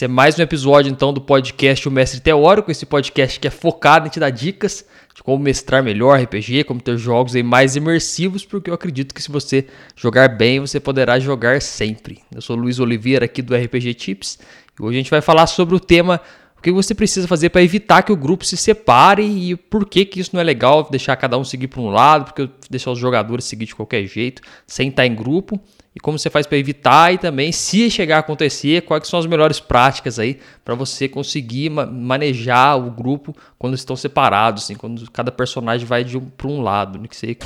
Esse é mais um episódio então do podcast O Mestre Teórico, esse podcast que é focado em te dar dicas de como mestrar melhor RPG, como ter jogos aí mais imersivos, porque eu acredito que se você jogar bem, você poderá jogar sempre. Eu sou Luiz Oliveira aqui do RPG Tips e hoje a gente vai falar sobre o tema o que você precisa fazer para evitar que o grupo se separe e por que, que isso não é legal, deixar cada um seguir para um lado, porque deixar os jogadores seguir de qualquer jeito, sem estar em grupo e como você faz para evitar e também se chegar a acontecer, quais são as melhores práticas aí para você conseguir ma manejar o grupo quando estão separados, assim, quando cada personagem vai um, para um lado, né, que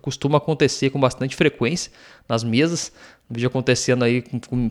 costuma acontecer com bastante frequência nas mesas. Vejo acontecendo aí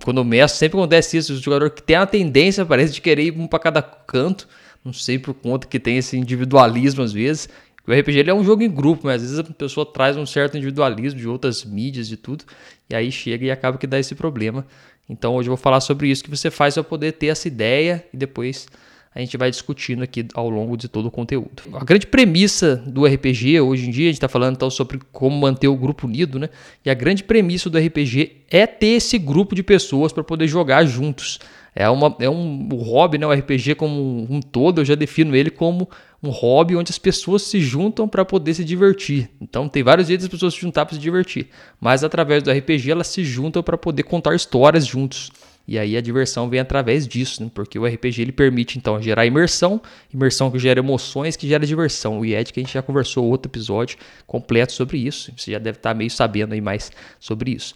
quando eu mestro, sempre acontece isso, o jogador que tem a tendência, parece, de querer ir um para cada canto, não sei por conta que tem esse individualismo às vezes, o RPG é um jogo em grupo, mas às vezes a pessoa traz um certo individualismo de outras mídias e tudo, e aí chega e acaba que dá esse problema. Então hoje eu vou falar sobre isso que você faz para poder ter essa ideia e depois a gente vai discutindo aqui ao longo de todo o conteúdo. A grande premissa do RPG hoje em dia, a gente está falando então sobre como manter o grupo unido, né? E a grande premissa do RPG é ter esse grupo de pessoas para poder jogar juntos. É, uma, é um o hobby, né? O RPG como um todo, eu já defino ele como um hobby onde as pessoas se juntam para poder se divertir. Então tem vários jeitos das pessoas se juntar para se divertir, mas através do RPG elas se juntam para poder contar histórias juntos. E aí a diversão vem através disso, né? porque o RPG ele permite então gerar imersão, imersão que gera emoções, que gera diversão. O IED que a gente já conversou outro episódio completo sobre isso. Você já deve estar meio sabendo aí mais sobre isso.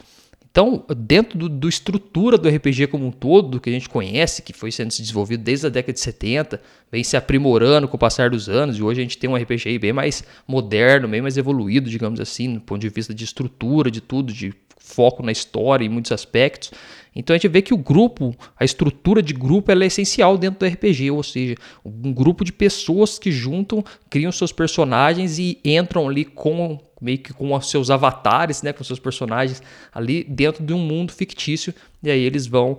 Então, dentro do, estrutura do RPG como um todo, que a gente conhece, que foi sendo desenvolvido desde a década de 70, vem se aprimorando com o passar dos anos, e hoje a gente tem um RPG bem mais moderno, bem mais evoluído, digamos assim, do ponto de vista de estrutura, de tudo, de foco na história em muitos aspectos. Então a gente vê que o grupo, a estrutura de grupo, ela é essencial dentro do RPG, ou seja, um grupo de pessoas que juntam, criam seus personagens e entram ali com meio que com os seus avatares, né, com seus personagens ali dentro de um mundo fictício, e aí eles vão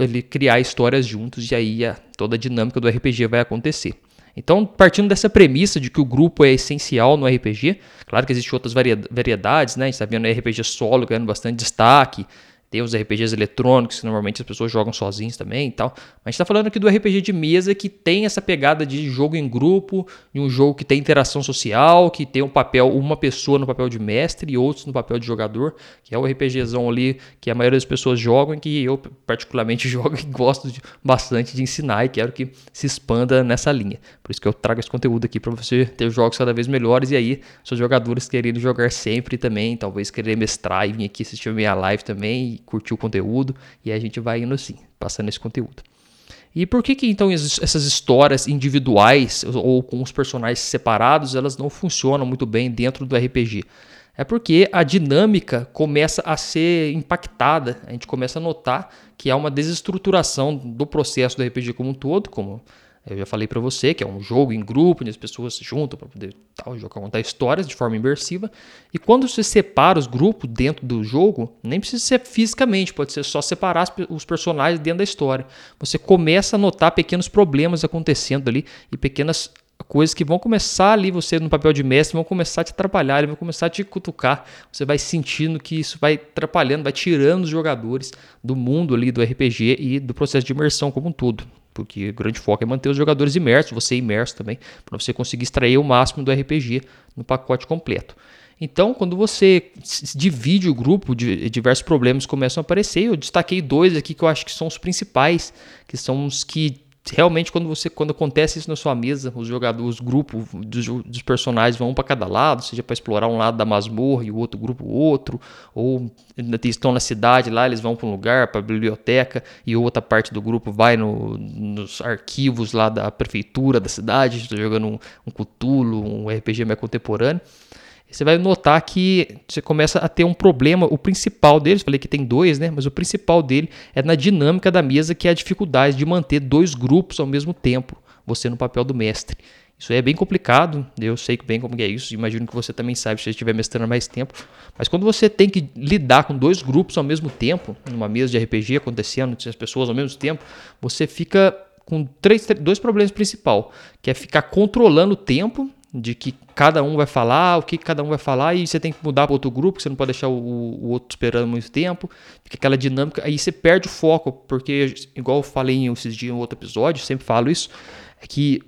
ele criar histórias juntos e aí a, toda a dinâmica do RPG vai acontecer. Então, partindo dessa premissa de que o grupo é essencial no RPG, claro que existem outras variedades, né? A gente está vendo RPG solo ganhando bastante destaque, tem os RPGs eletrônicos, que normalmente as pessoas jogam sozinhos também e tal. Mas a gente está falando aqui do RPG de mesa que tem essa pegada de jogo em grupo, de um jogo que tem interação social, que tem um papel, uma pessoa no papel de mestre e outros no papel de jogador, que é o RPGzão ali que a maioria das pessoas jogam e que eu particularmente jogo e gosto de, bastante de ensinar e quero que se expanda nessa linha. Por isso que eu trago esse conteúdo aqui para você ter jogos cada vez melhores e aí seus jogadores querendo jogar sempre também, talvez querer mestrar e vir aqui assistir a minha live também curtir o conteúdo e a gente vai indo assim, passando esse conteúdo. E por que que então essas histórias individuais ou com os personagens separados, elas não funcionam muito bem dentro do RPG? É porque a dinâmica começa a ser impactada, a gente começa a notar que há uma desestruturação do processo do RPG como um todo, como eu já falei para você que é um jogo em grupo, onde as pessoas se juntam para poder tal, jogar, contar histórias de forma imersiva. E quando você separa os grupos dentro do jogo, nem precisa ser fisicamente, pode ser só separar os personagens dentro da história. Você começa a notar pequenos problemas acontecendo ali e pequenas coisas que vão começar ali, você no papel de mestre, vão começar a te atrapalhar, vão começar a te cutucar. Você vai sentindo que isso vai atrapalhando, vai tirando os jogadores do mundo ali do RPG e do processo de imersão como um todo porque o grande foco é manter os jogadores imersos, você imerso também, para você conseguir extrair o máximo do RPG no pacote completo. Então, quando você divide o grupo, diversos problemas começam a aparecer. Eu destaquei dois aqui que eu acho que são os principais, que são os que realmente quando você quando acontece isso na sua mesa, os jogadores, os grupos dos, dos personagens vão para cada lado, seja para explorar um lado da masmorra e o outro grupo outro, ou estão na cidade lá, eles vão para um lugar, para a biblioteca e outra parte do grupo vai no, nos arquivos lá da prefeitura da cidade, está jogando um, um Cthulhu, um RPG mais contemporâneo você vai notar que você começa a ter um problema. O principal deles, falei que tem dois, né? Mas o principal dele é na dinâmica da mesa, que é a dificuldade de manter dois grupos ao mesmo tempo, você no papel do mestre. Isso é bem complicado, eu sei bem como é isso, imagino que você também sabe se você estiver mestrando mais tempo. Mas quando você tem que lidar com dois grupos ao mesmo tempo, numa mesa de RPG acontecendo, as pessoas ao mesmo tempo, você fica com três, dois problemas principais, que é ficar controlando o tempo de que cada um vai falar, o que cada um vai falar, e você tem que mudar para outro grupo, você não pode deixar o, o, outro esperando muito tempo, fica aquela dinâmica, aí você perde o foco, porque, igual eu falei esses dias em outro episódio, sempre falo isso, é que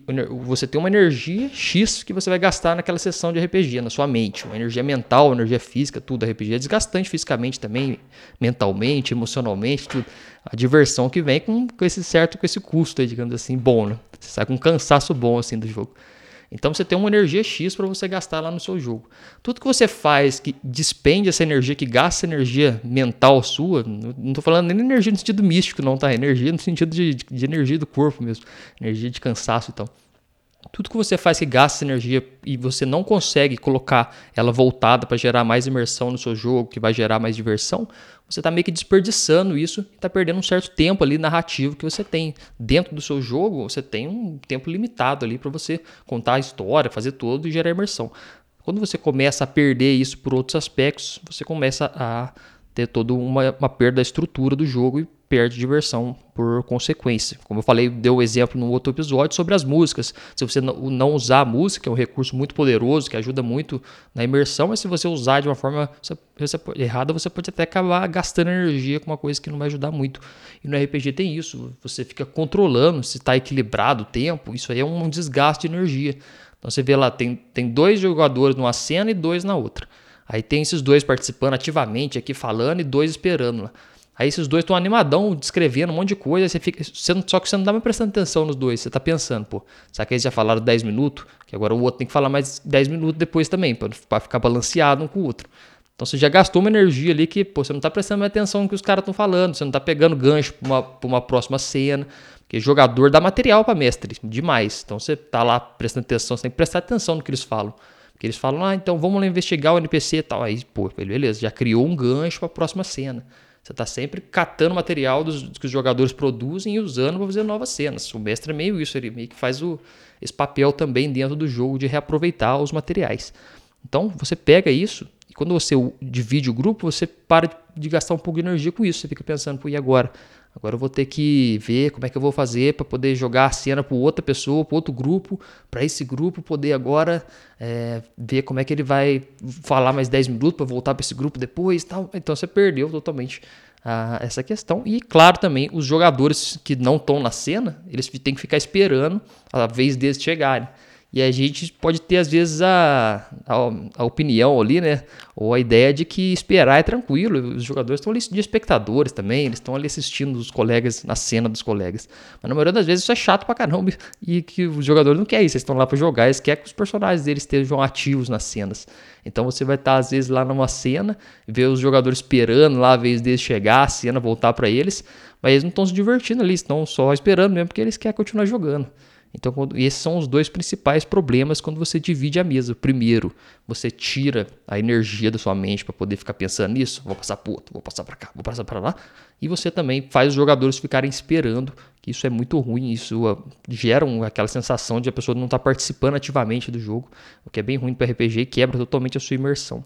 você tem uma energia X que você vai gastar naquela sessão de RPG, na sua mente, uma energia mental, uma energia física, tudo, RPG é desgastante fisicamente também, mentalmente, emocionalmente, tudo. A diversão que vem com, com esse certo, com esse custo, digamos assim, bom, né? Você sai com um cansaço bom, assim, do jogo. Então você tem uma energia X para você gastar lá no seu jogo. Tudo que você faz que despende essa energia, que gasta energia mental sua, não estou falando nem energia no sentido místico, não, tá? Energia no sentido de, de energia do corpo mesmo, energia de cansaço e tal. Tudo que você faz que gasta energia e você não consegue colocar ela voltada para gerar mais imersão no seu jogo, que vai gerar mais diversão, você está meio que desperdiçando isso e está perdendo um certo tempo ali narrativo que você tem. Dentro do seu jogo, você tem um tempo limitado ali para você contar a história, fazer tudo e gerar imersão. Quando você começa a perder isso por outros aspectos, você começa a ter toda uma, uma perda da estrutura do jogo e perde diversão por consequência. Como eu falei, deu o exemplo no outro episódio sobre as músicas. Se você não usar a música, é um recurso muito poderoso que ajuda muito na imersão, mas se você usar de uma forma errada, você pode até acabar gastando energia com uma coisa que não vai ajudar muito. E no RPG tem isso, você fica controlando se está equilibrado o tempo, isso aí é um desgaste de energia. Então você vê lá, tem, tem dois jogadores numa cena e dois na outra. Aí tem esses dois participando ativamente aqui falando e dois esperando lá. Aí esses dois estão animadão, descrevendo um monte de coisa, você fica, você só que você não dá mais prestando atenção nos dois, você tá pensando, pô, será que eles já falaram 10 minutos? Que agora o outro tem que falar mais 10 minutos depois também, para ficar balanceado um com o outro. Então você já gastou uma energia ali que, pô, você não tá prestando mais atenção no que os caras estão falando, você não tá pegando gancho para uma, pra uma próxima cena, porque jogador dá material para mestre, demais. Então você tá lá prestando atenção, você tem que prestar atenção no que eles falam. Porque eles falam, ah, então vamos lá investigar o NPC e tal. Aí, pô, beleza, já criou um gancho para a próxima cena. Você está sempre catando material dos, que os jogadores produzem e usando para fazer novas cenas. O mestre é meio isso, ele meio que faz o, esse papel também dentro do jogo de reaproveitar os materiais. Então você pega isso e quando você divide o grupo, você para de gastar um pouco de energia com isso. Você fica pensando, pô, e agora? Agora eu vou ter que ver como é que eu vou fazer para poder jogar a cena para outra pessoa, para outro grupo, para esse grupo poder agora é, ver como é que ele vai falar mais 10 minutos para voltar para esse grupo depois tal. Então você perdeu totalmente essa questão. E claro também, os jogadores que não estão na cena, eles têm que ficar esperando a vez deles chegarem. E a gente pode ter, às vezes, a, a, a, opinião ali, né? Ou a ideia de que esperar é tranquilo. Os jogadores estão ali de espectadores também, eles estão ali assistindo os colegas, na cena dos colegas. Mas na maioria das vezes isso é chato pra caramba e que os jogadores não querem isso. Eles estão lá para jogar, eles querem que os personagens deles estejam ativos nas cenas. Então você vai estar, às vezes, lá numa cena, ver os jogadores esperando lá a vez deles chegar, a cena voltar para eles, mas eles não estão se divertindo ali, estão só esperando mesmo porque eles querem continuar jogando. Então, quando, esses são os dois principais problemas quando você divide a mesa. Primeiro, você tira a energia da sua mente para poder ficar pensando nisso, vou passar para outro, vou passar para cá, vou passar para lá. E você também faz os jogadores ficarem esperando, que isso é muito ruim, isso uh, gera aquela sensação de a pessoa não estar tá participando ativamente do jogo, o que é bem ruim para RPG e quebra totalmente a sua imersão.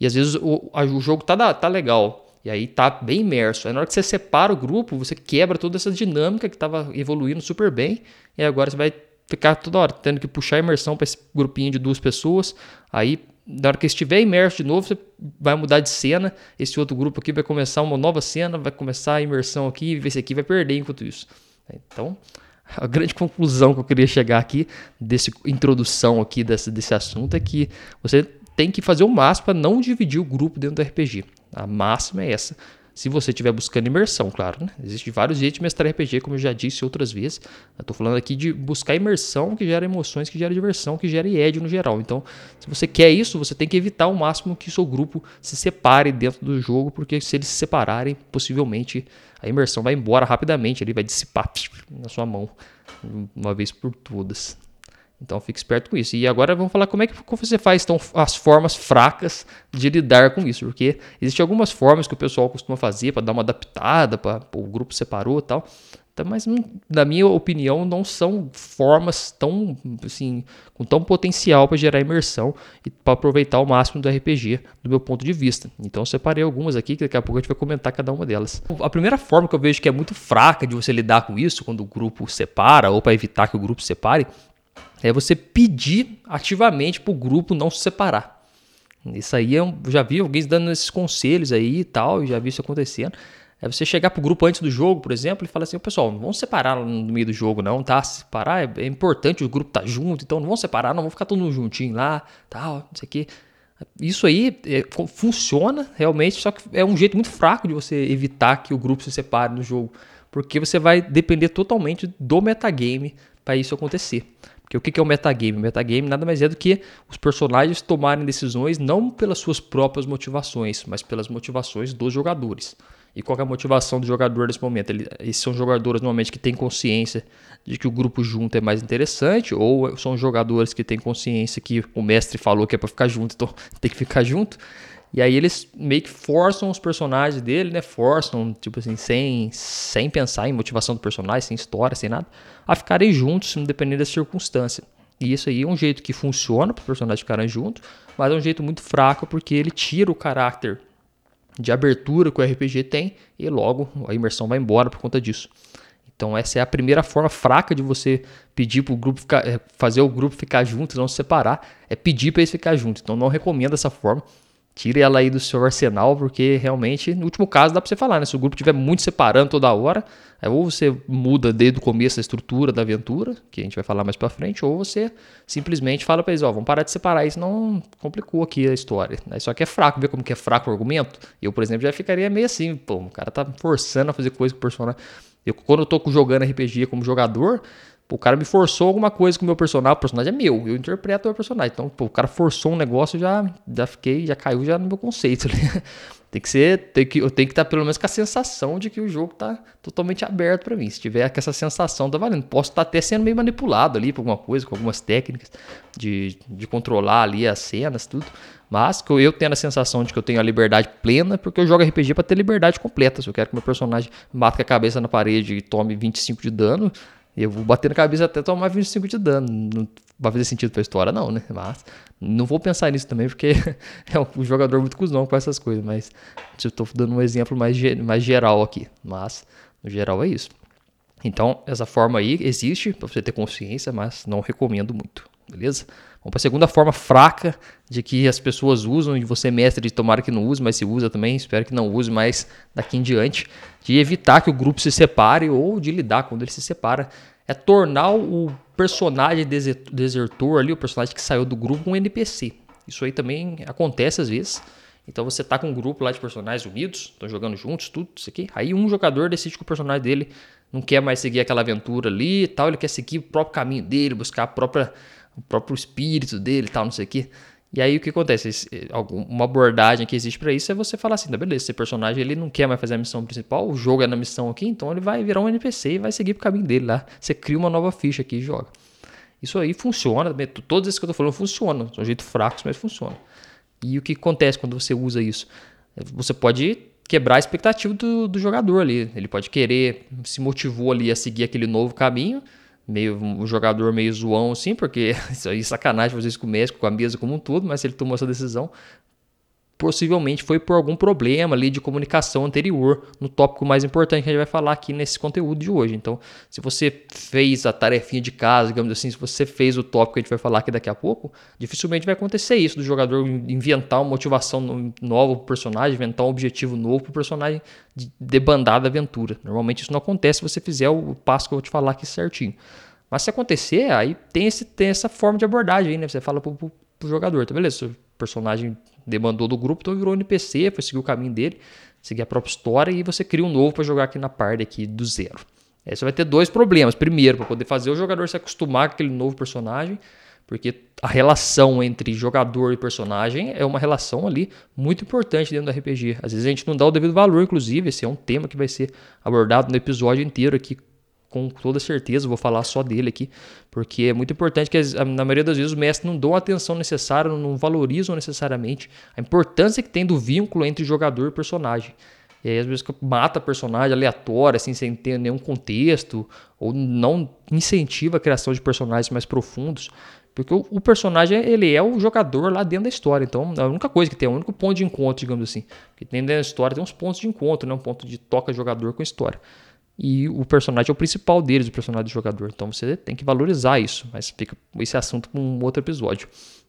E às vezes o, o jogo tá, tá legal, e aí tá bem imerso. Aí na hora que você separa o grupo, você quebra toda essa dinâmica que estava evoluindo super bem. E agora você vai ficar toda hora tendo que puxar a imersão para esse grupinho de duas pessoas. Aí, na hora que estiver imerso de novo, você vai mudar de cena. Esse outro grupo aqui vai começar uma nova cena, vai começar a imersão aqui, e esse aqui vai perder enquanto isso. Então, a grande conclusão que eu queria chegar aqui, dessa introdução aqui desse, desse assunto, é que você tem que fazer o máximo para não dividir o grupo dentro do RPG. A máxima é essa. Se você estiver buscando imersão, claro. Né? Existem vários jeitos de mestrar RPG, como eu já disse outras vezes. Estou falando aqui de buscar imersão que gera emoções, que gera diversão, que gera IED no geral. Então, se você quer isso, você tem que evitar ao máximo que seu grupo se separe dentro do jogo, porque se eles se separarem, possivelmente a imersão vai embora rapidamente, ele vai dissipar na sua mão uma vez por todas. Então fique esperto com isso. E agora vamos falar como é que você faz então, as formas fracas de lidar com isso. Porque existem algumas formas que o pessoal costuma fazer para dar uma adaptada, para o grupo separou e tal. Então, mas na minha opinião não são formas tão assim com tão potencial para gerar imersão e para aproveitar o máximo do RPG do meu ponto de vista. Então eu separei algumas aqui que daqui a pouco a gente vai comentar cada uma delas. A primeira forma que eu vejo que é muito fraca de você lidar com isso quando o grupo separa ou para evitar que o grupo separe é você pedir ativamente para o grupo não se separar. Isso aí eu já vi alguém dando esses conselhos aí e tal, já vi isso acontecendo. É você chegar pro grupo antes do jogo, por exemplo, e falar assim, pessoal, não vamos separar no meio do jogo não, tá? Separar é, é importante o grupo tá junto, então não vamos separar, não vamos ficar todo mundo juntinho lá, tal, não sei o quê. Isso aí é, funciona realmente, só que é um jeito muito fraco de você evitar que o grupo se separe no jogo, porque você vai depender totalmente do metagame para isso acontecer. Porque o que é o metagame? O metagame nada mais é do que os personagens tomarem decisões não pelas suas próprias motivações, mas pelas motivações dos jogadores. E qual é a motivação do jogador nesse momento? Ele, esses são jogadores normalmente que têm consciência de que o grupo junto é mais interessante, ou são jogadores que têm consciência que o mestre falou que é para ficar junto, então tem que ficar junto. E aí eles meio que forçam os personagens dele, né? Forçam, tipo assim, sem, sem pensar em motivação do personagem, sem história, sem nada, a ficarem juntos, dependendo da circunstância. E isso aí é um jeito que funciona para os personagens ficarem juntos, mas é um jeito muito fraco porque ele tira o caráter de abertura que o RPG tem e logo a imersão vai embora por conta disso. Então essa é a primeira forma fraca de você pedir para o grupo ficar, é, fazer o grupo ficar junto, não se separar, é pedir para eles ficar juntos. Então não recomendo essa forma. Tire ela aí do seu arsenal, porque realmente, no último caso, dá para você falar, né? Se o grupo estiver muito separando toda hora, é, ou você muda desde o começo a estrutura da aventura, que a gente vai falar mais para frente, ou você simplesmente fala para eles, ó, vamos parar de separar, isso não complicou aqui a história. Né? Só que é fraco, vê como que é fraco o argumento? Eu, por exemplo, já ficaria meio assim, pô, o cara tá forçando a fazer coisa com o personagem. Eu, quando eu tô jogando RPG como jogador, o cara me forçou alguma coisa com o meu personagem, o personagem é meu, eu interpreto o meu personagem. Então, pô, o cara forçou um negócio, já, já fiquei, já caiu já no meu conceito. tem que ser, tem que, eu tenho que estar pelo menos com a sensação de que o jogo está totalmente aberto para mim. Se tiver com essa sensação, tá valendo. Posso estar até sendo meio manipulado ali por alguma coisa, com algumas técnicas de, de controlar ali as cenas, tudo. Mas que eu tenho a sensação de que eu tenho a liberdade plena, porque eu jogo RPG para ter liberdade completa. Se eu quero que meu personagem mate a cabeça na parede e tome 25 de dano, eu vou bater na cabeça até tomar 25 de dano. Não vai fazer sentido pra história, não, né? Mas não vou pensar nisso também, porque é um jogador muito cuzão com essas coisas. Mas eu tô dando um exemplo mais, mais geral aqui. Mas, no geral, é isso. Então, essa forma aí existe para você ter consciência, mas não recomendo muito, beleza? Para a segunda forma fraca de que as pessoas usam, e você, mestre, de tomara que não use, mas se usa também, espero que não use mais daqui em diante, de evitar que o grupo se separe ou de lidar quando ele se separa, é tornar o personagem desertor ali, o personagem que saiu do grupo, um NPC. Isso aí também acontece às vezes. Então você tá com um grupo lá de personagens unidos, estão jogando juntos, tudo isso aqui. Aí um jogador decide que o personagem dele não quer mais seguir aquela aventura ali e tal, ele quer seguir o próprio caminho dele, buscar a própria o próprio espírito dele e tal, não sei o quê. E aí o que acontece? Uma abordagem que existe para isso é você falar assim, tá beleza, esse personagem ele não quer mais fazer a missão principal, o jogo é na missão aqui, então ele vai virar um NPC e vai seguir pro caminho dele lá. Você cria uma nova ficha aqui e joga. Isso aí funciona, todos esses que eu tô falando funcionam, são jeito fracos, mas funcionam. E o que acontece quando você usa isso? Você pode quebrar a expectativa do, do jogador ali. Ele pode querer, se motivou ali a seguir aquele novo caminho, meio um jogador meio zoão assim, porque isso aí é sacanagem fazer isso com o México, com a mesa como um todo, mas ele tomou essa decisão, possivelmente foi por algum problema ali de comunicação anterior no tópico mais importante que a gente vai falar aqui nesse conteúdo de hoje. Então, se você fez a tarefinha de casa, digamos assim, se você fez o tópico que a gente vai falar aqui daqui a pouco, dificilmente vai acontecer isso do jogador inventar uma motivação nova para o personagem, inventar um objetivo novo para o personagem de debandar da aventura. Normalmente isso não acontece se você fizer o passo que eu vou te falar aqui certinho. Mas se acontecer, aí tem, esse, tem essa forma de abordagem aí, né? Você fala pro, pro, pro jogador, tá beleza? Personagem demandou do grupo, então virou NPC, foi seguir o caminho dele, seguir a própria história e você cria um novo para jogar aqui na parte aqui do zero. Aí você vai ter dois problemas. Primeiro, para poder fazer o jogador se acostumar com aquele novo personagem, porque a relação entre jogador e personagem é uma relação ali muito importante dentro do RPG. Às vezes a gente não dá o devido valor, inclusive, esse é um tema que vai ser abordado no episódio inteiro aqui com toda certeza, vou falar só dele aqui, porque é muito importante que na maioria das vezes os mestres não dão a atenção necessária, não valorizam necessariamente a importância que tem do vínculo entre jogador e personagem. E aí, às vezes, mata personagem aleatório, assim, sem ter nenhum contexto, ou não incentiva a criação de personagens mais profundos. Porque o, personagem, ele é o jogador lá dentro da história. Então, é a única coisa que tem, é o único ponto de encontro, digamos assim. Porque dentro da história tem uns pontos de encontro, né? Um ponto de toca jogador com história. E o personagem é o principal deles, o personagem do jogador. Então você tem que valorizar isso, mas fica esse assunto com um outro episódio.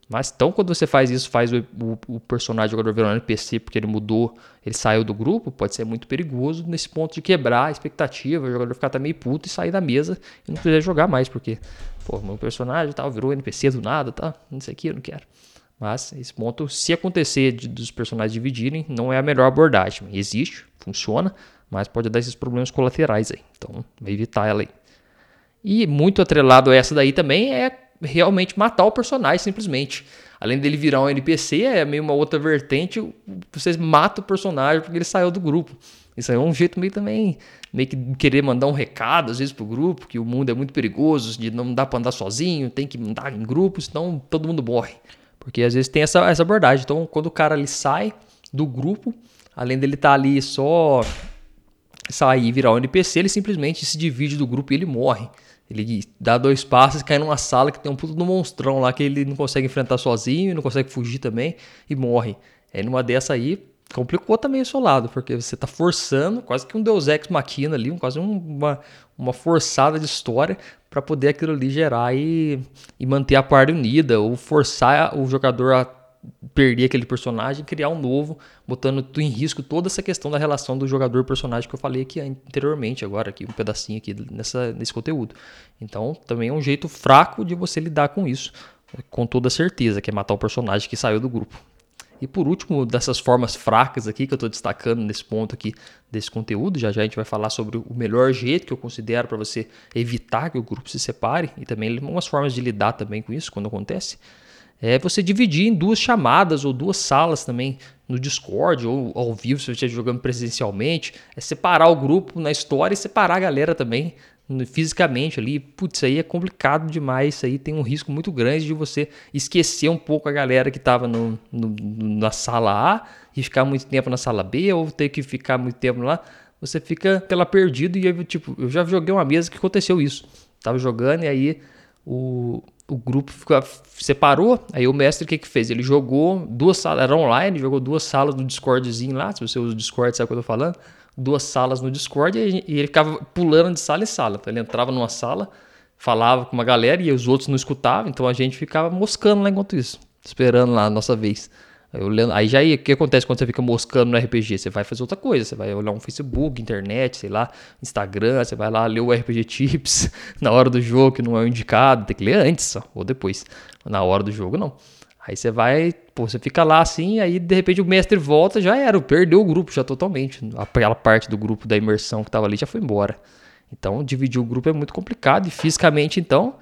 Mas então, quando você faz isso, faz o, o, o personagem jogador virar um NPC porque ele mudou, ele saiu do grupo, pode ser muito perigoso nesse ponto de quebrar a expectativa, o jogador ficar também puto e sair da mesa e não quiser jogar mais, porque, pô, meu personagem tal, virou NPC do nada, tá? Não sei o que, eu não quero. Mas esse ponto, se acontecer de, dos personagens dividirem, não é a melhor abordagem. Existe, funciona, mas pode dar esses problemas colaterais aí. Então, vai evitar ela aí. E muito atrelado a essa daí também é realmente matar o personagem simplesmente. Além dele virar um NPC, é meio uma outra vertente, vocês matam o personagem porque ele saiu do grupo. Isso aí é um jeito meio também, meio que querer mandar um recado às vezes pro grupo, que o mundo é muito perigoso, de não dá para andar sozinho, tem que andar em grupo, senão todo mundo morre. Porque às vezes tem essa, essa abordagem. Então, quando o cara ali sai do grupo, além dele estar tá ali só sair e virar um NPC, ele simplesmente se divide do grupo e ele morre. Ele dá dois passos cai numa sala que tem um puto do monstrão lá que ele não consegue enfrentar sozinho, não consegue fugir também e morre. É numa dessa aí, complicou também o seu lado, porque você está forçando, quase que um Deus Ex Machina ali, quase uma, uma forçada de história para poder aquilo ali gerar e, e manter a parte unida, ou forçar o jogador a perder aquele personagem criar um novo, botando em risco toda essa questão da relação do jogador-personagem que eu falei aqui anteriormente, agora aqui, um pedacinho aqui nessa, nesse conteúdo. Então, também é um jeito fraco de você lidar com isso, com toda certeza, que é matar o personagem que saiu do grupo. E por último, dessas formas fracas aqui que eu estou destacando nesse ponto aqui desse conteúdo, já já a gente vai falar sobre o melhor jeito que eu considero para você evitar que o grupo se separe e também algumas formas de lidar também com isso quando acontece é você dividir em duas chamadas ou duas salas também no Discord ou ao vivo se você estiver jogando presencialmente. É separar o grupo na história e separar a galera também fisicamente ali. Putz, aí é complicado demais. Isso aí tem um risco muito grande de você esquecer um pouco a galera que estava no, no, na sala A e ficar muito tempo na sala B ou ter que ficar muito tempo lá. Você fica pela perdido e eu, tipo, eu já joguei uma mesa que aconteceu isso. Tava jogando e aí o, o grupo ficou, separou, aí o mestre o que que fez? Ele jogou duas salas, era online, jogou duas salas no Discordzinho lá, se você usa o Discord, sabe o que eu tô falando? Duas salas no Discord e, e ele ficava pulando de sala em sala. Então ele entrava numa sala, falava com uma galera e os outros não escutavam, então a gente ficava moscando lá enquanto isso, esperando lá a nossa vez. Aí já o que acontece quando você fica moscando no RPG? Você vai fazer outra coisa, você vai olhar um Facebook, internet, sei lá, Instagram, você vai lá ler o RPG Tips na hora do jogo, que não é o indicado, tem que ler antes só, ou depois. Na hora do jogo, não. Aí você vai, pô, você fica lá assim, aí de repente o mestre volta, já era, perdeu o grupo já totalmente. Aquela parte do grupo da imersão que tava ali já foi embora. Então, dividir o grupo é muito complicado e fisicamente, então,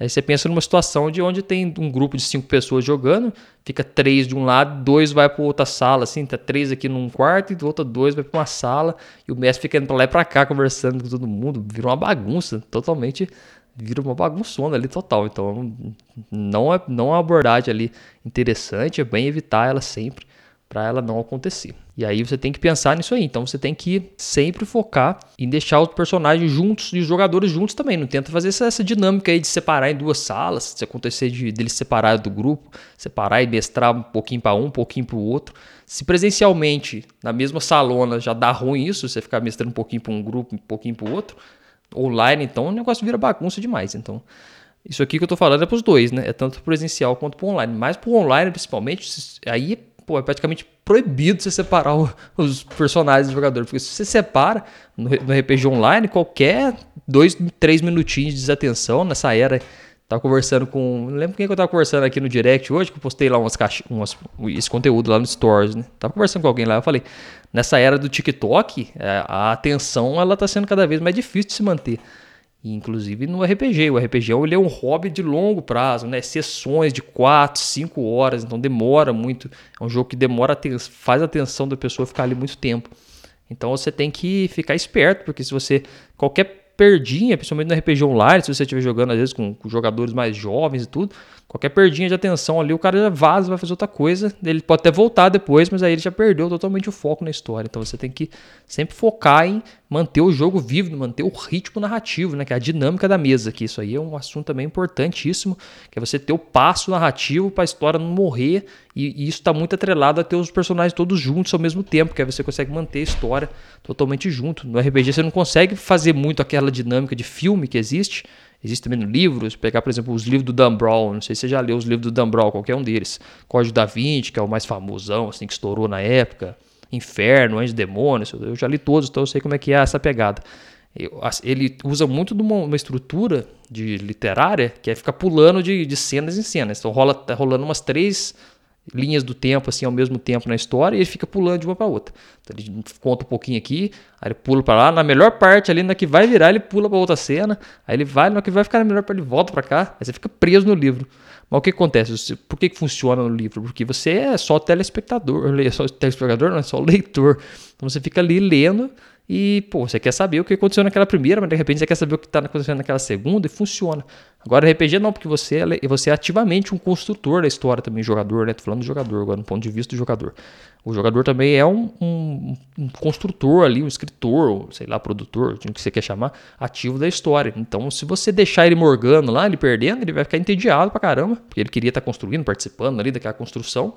Aí você pensa numa situação de onde tem um grupo de cinco pessoas jogando, fica três de um lado, dois vai para outra sala, assim, tá três aqui num quarto e do outro dois vai para uma sala, e o mestre fica indo para lá e para cá conversando com todo mundo, vira uma bagunça, totalmente, vira uma bagunçona ali total. Então, não é, não é uma abordagem ali interessante, é bem evitar ela sempre para ela não acontecer. E aí você tem que pensar nisso aí. Então você tem que sempre focar em deixar os personagens juntos e os jogadores juntos também. Não tenta fazer essa, essa dinâmica aí de separar em duas salas, se acontecer de deles separar do grupo, separar e mestrar um pouquinho para um, um pouquinho para o outro. Se presencialmente na mesma salona já dá ruim isso, você ficar mestrando um pouquinho para um grupo, um pouquinho para o outro, online então o negócio vira bagunça demais. Então isso aqui que eu tô falando é para os dois, né? É tanto presencial quanto para online. Mas para online principalmente, aí pô, é praticamente proibido você separar o, os personagens do jogador. Porque se você separa no, no RPG online, qualquer dois, três minutinhos de desatenção nessa era. Tava conversando com. Não lembro quem que eu tava conversando aqui no direct hoje, que eu postei lá umas caixas, umas, esse conteúdo lá no Stores, né? Tava conversando com alguém lá, eu falei, nessa era do TikTok, é, a atenção ela tá sendo cada vez mais difícil de se manter. E, inclusive no RPG. O RPG ele é um hobby de longo prazo, né? Sessões de 4, 5 horas, então demora muito. É um jogo que demora, faz a atenção da pessoa ficar ali muito tempo. Então você tem que ficar esperto, porque se você. Qualquer perdinha, principalmente no RPG online, se você estiver jogando às vezes com, com, jogadores mais jovens e tudo, qualquer perdinha de atenção ali, o cara já vaza, vai fazer outra coisa. Ele pode até voltar depois, mas aí ele já perdeu totalmente o foco na história. Então você tem que sempre focar em manter o jogo vivo, manter o ritmo narrativo, né, que é a dinâmica da mesa, que isso aí é um assunto também importantíssimo, que é você ter o passo narrativo para a história não morrer E, e isso está muito atrelado a ter os personagens todos juntos ao mesmo tempo, que aí você consegue manter a história totalmente junto. No RPG você não consegue fazer muito aquela dinâmica de filme que existe. Existe também no livro, se pegar, por exemplo, os livros do Dan Brown, não sei se você já leu os livros do Dan Brown, qualquer um deles. Código da Vinci, que é o mais famosão, assim, que estourou na época. Inferno, Anjos Demônios, eu já li todos, então eu sei como é que é essa pegada. Ele usa muito de uma estrutura de literária que é ficar pulando de, de cenas em cenas. Então rola, tá rolando umas três linhas do tempo assim ao mesmo tempo na história e ele fica pulando de uma para outra. Então, ele conta um pouquinho aqui, aí ele pula para lá, na melhor parte ali na que vai virar, ele pula para outra cena, aí ele vai, na que vai ficar na melhor parte ele volta para cá, aí você fica preso no livro. Mas o que acontece? Por que, funciona no livro? Porque você é só telespectador, só telespectador, não é só leitor. Então você fica ali lendo e, pô, você quer saber o que aconteceu naquela primeira, mas de repente você quer saber o que está acontecendo naquela segunda e funciona. Agora, RPG não, porque você é, você é ativamente um construtor da história também, jogador, né? Tô falando do jogador agora, no ponto de vista do jogador. O jogador também é um, um, um construtor ali, um escritor, sei lá, produtor, o que você quer chamar, ativo da história. Então, se você deixar ele morgando lá, ele perdendo, ele vai ficar entediado pra caramba, porque ele queria estar tá construindo, participando ali daquela construção,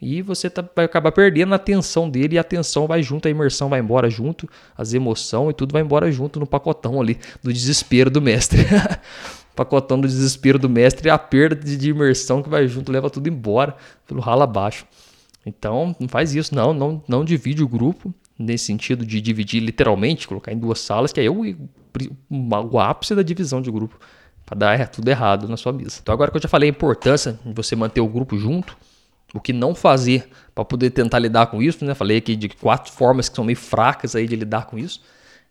e você tá, vai acabar perdendo a atenção dele e a atenção vai junto, a imersão vai embora junto, as emoções e tudo vai embora junto no pacotão ali do desespero do mestre. pacotão do desespero do mestre e a perda de imersão que vai junto leva tudo embora pelo ralo abaixo. Então, não faz isso, não, não, não divide o grupo nesse sentido de dividir literalmente, colocar em duas salas, que é o, o ápice da divisão de grupo, para dar tudo errado na sua mesa. Então, agora que eu já falei a importância de você manter o grupo junto, o que não fazer para poder tentar lidar com isso, né? Falei aqui de quatro formas que são meio fracas aí de lidar com isso.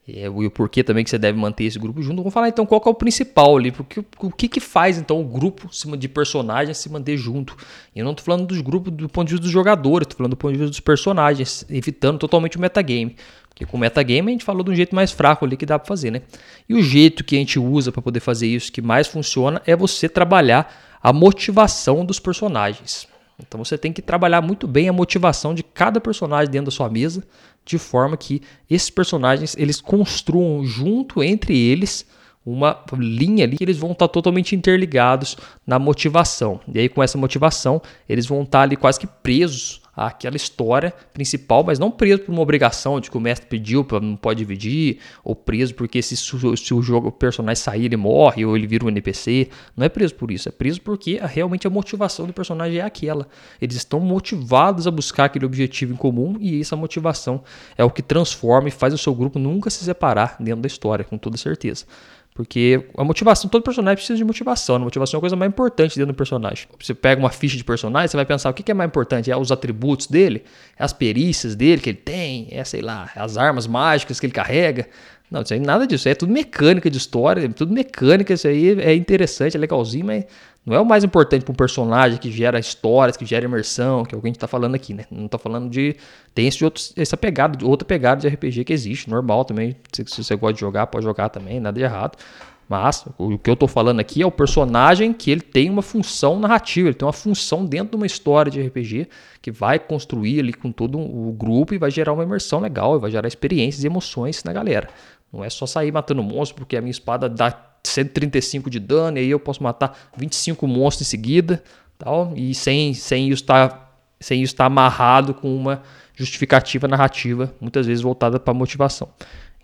É, e o porquê também que você deve manter esse grupo junto. Vamos falar então qual é o principal ali, porque o que, que faz então o grupo de personagens se manter junto. E eu não estou falando dos grupos do ponto de vista dos jogadores, estou falando do ponto de vista dos personagens, evitando totalmente o metagame. Porque com o metagame a gente falou de um jeito mais fraco ali que dá para fazer, né? E o jeito que a gente usa para poder fazer isso, que mais funciona, é você trabalhar a motivação dos personagens. Então você tem que trabalhar muito bem a motivação de cada personagem dentro da sua mesa, de forma que esses personagens eles construam junto entre eles uma linha ali que eles vão estar totalmente interligados na motivação. E aí com essa motivação, eles vão estar ali quase que presos aquela história principal, mas não preso por uma obrigação de que o mestre pediu, não pode dividir, ou preso porque se, se o jogo o personagem sair ele morre ou ele vira um NPC. Não é preso por isso, é preso porque realmente a motivação do personagem é aquela. Eles estão motivados a buscar aquele objetivo em comum e essa motivação é o que transforma e faz o seu grupo nunca se separar dentro da história, com toda certeza. Porque a motivação, todo personagem precisa de motivação. A motivação é a coisa mais importante dentro do personagem. Você pega uma ficha de personagem, você vai pensar o que é mais importante? É os atributos dele? É as perícias dele que ele tem? É, sei lá, as armas mágicas que ele carrega? Não, isso aí nada disso. É tudo mecânica de história, tudo mecânica. Isso aí é interessante, é legalzinho, mas não é o mais importante para um personagem que gera histórias, que gera imersão, que é o que a gente está falando aqui, né? Não está falando de. Tem esse outro, essa pegada, outra pegada de RPG que existe, normal também. Se, se, você gosta de jogar, pode jogar também, nada de errado. Mas o que eu estou falando aqui é o personagem que ele tem uma função narrativa, ele tem uma função dentro de uma história de RPG que vai construir ali com todo o grupo e vai gerar uma imersão legal, vai gerar experiências e emoções na galera. Não é só sair matando monstros porque a minha espada dá 135 de dano, e aí eu posso matar 25 monstros em seguida, tal, e sem, sem isso estar tá, sem isso estar tá amarrado com uma justificativa narrativa, muitas vezes voltada para motivação.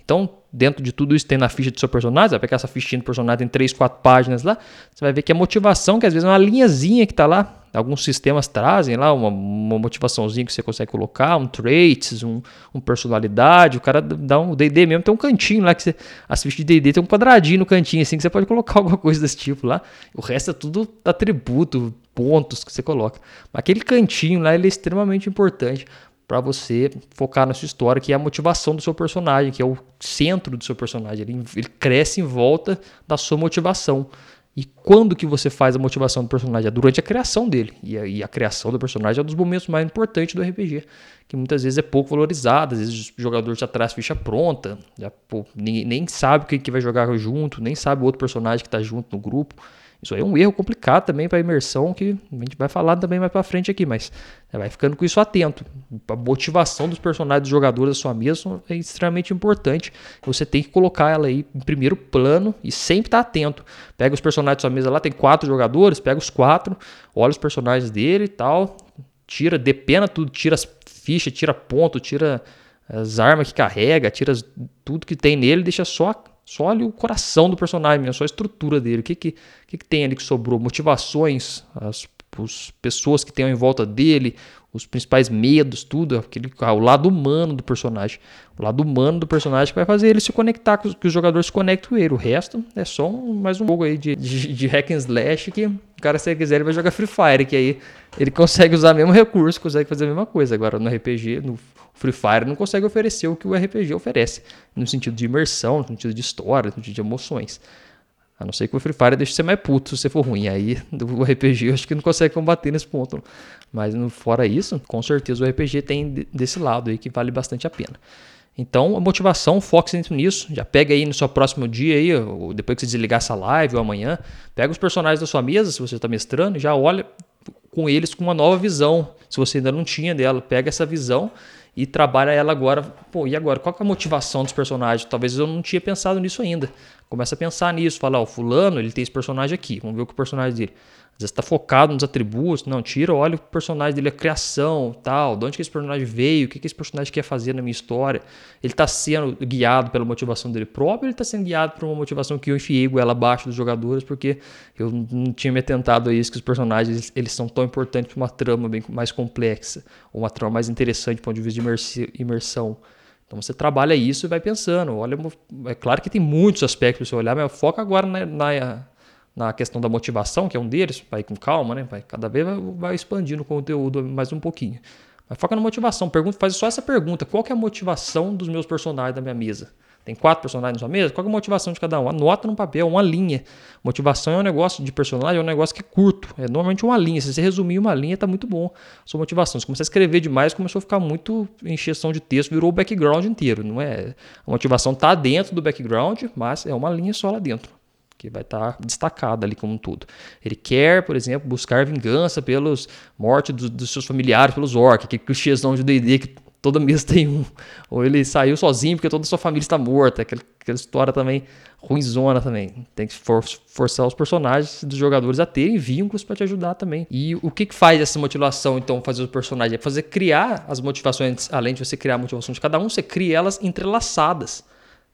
Então, dentro de tudo isso tem na ficha do seu personagem, vai pegar essa fichinha do personagem, tem 3, 4 páginas lá, você vai ver que a motivação, que às vezes é uma linhazinha que está lá, alguns sistemas trazem lá uma, uma motivaçãozinha que você consegue colocar, um traits, um, um personalidade, o cara dá um D&D mesmo, tem um cantinho lá que você, as fichas de D&D tem um quadradinho no cantinho assim que você pode colocar alguma coisa desse tipo lá. O resto é tudo atributo, pontos que você coloca. Mas aquele cantinho lá ele é extremamente importante para você focar na sua história, que é a motivação do seu personagem, que é o centro do seu personagem. Ele, ele cresce em volta da sua motivação. E quando que você faz a motivação do personagem? É durante a criação dele. E a, e a, criação do personagem é um dos momentos mais importantes do RPG, que muitas vezes é pouco valorizado. Às vezes o jogador já traz ficha pronta, já, pô, nem, nem sabe o que, que vai jogar junto, nem sabe o outro personagem que está junto no grupo. Isso aí é um erro complicado também para a imersão, que a gente vai falar também mais para frente aqui, mas vai ficando com isso atento. A motivação dos personagens dos jogadores da sua mesa é extremamente importante. Você tem que colocar ela aí em primeiro plano e sempre estar tá atento. Pega os personagens da sua mesa lá, tem quatro jogadores, pega os quatro, olha os personagens dele e tal, tira, depena tudo, tira as fichas, tira ponto, tira as armas que carrega, tira tudo que tem nele, deixa só só ali o coração do personagem, só a estrutura dele. O que, que, que, que tem ali que sobrou? Motivações, as, as pessoas que tem em volta dele, os principais medos, tudo, aquele, ah, o lado humano do personagem. O lado humano do personagem que vai fazer ele se conectar, que os, jogadores se conectem com ele. O resto é só um, mais um jogo aí de, de, de hack and slash que o cara, se ele quiser, ele vai jogar Free Fire, que aí ele consegue usar o mesmo recurso, consegue fazer a mesma coisa. Agora, no RPG, no Free Fire, não consegue oferecer o que o RPG oferece, no sentido de imersão, no sentido de história, no sentido de emoções. A não ser que o Free Fire deixe você mais puto se você for ruim. Aí o RPG eu acho que não consegue combater nesse ponto. Mas fora isso, com certeza o RPG tem desse lado aí que vale bastante a pena. Então, a motivação, foque dentro nisso. Já pega aí no seu próximo dia aí, ou depois que você desligar essa live ou amanhã, pega os personagens da sua mesa, se você está mestrando, e já olha com eles com uma nova visão. Se você ainda não tinha dela, pega essa visão e trabalha ela agora. Pô, e agora? Qual é a motivação dos personagens? Talvez eu não tinha pensado nisso ainda. Começa a pensar nisso, fala, ó, fulano, ele tem esse personagem aqui, vamos ver o que o personagem dele. Às vezes está focado nos atributos, não, tira, olha o personagem dele, a criação, tal, de onde que esse personagem veio, o que, que esse personagem quer fazer na minha história. Ele está sendo guiado pela motivação dele próprio, ele está sendo guiado por uma motivação que eu enfiei ela abaixo dos jogadores, porque eu não tinha me atentado a isso, que os personagens eles são tão importantes para uma trama bem mais complexa, ou uma trama mais interessante do ponto de vista de imersão. Então você trabalha isso e vai pensando. Olha, é claro que tem muitos aspectos para você olhar, mas foca agora na, na, na, questão da motivação, que é um deles. Vai com calma, né? Vai, cada vez vai, vai expandindo o conteúdo mais um pouquinho. Mas foca na motivação. Pergunta, faz só essa pergunta: qual é a motivação dos meus personagens da minha mesa? Tem quatro personagens na sua mesa? Qual é a motivação de cada um? Anota no papel, uma linha. Motivação é um negócio de personagem, é um negócio que é curto. É normalmente uma linha. Se você resumir uma linha, tá muito bom. Sua motivação. Se começar a escrever demais, começou a ficar muito encheção de texto, virou o background inteiro. Não é? A motivação tá dentro do background, mas é uma linha só lá dentro. Que vai estar tá destacada ali como um todo. Ele quer, por exemplo, buscar vingança pelos mortes dos, dos seus familiares, pelos orcs, que clichêzão de D&D que toda mesa tem um. Ou ele saiu sozinho porque toda a sua família está morta. Aquela, aquela história também ruimzona também. Tem que for, forçar os personagens dos jogadores a terem vínculos para te ajudar também. E o que, que faz essa motivação, então, fazer os personagens? É fazer criar as motivações, além de você criar a motivação de cada um, você cria elas entrelaçadas.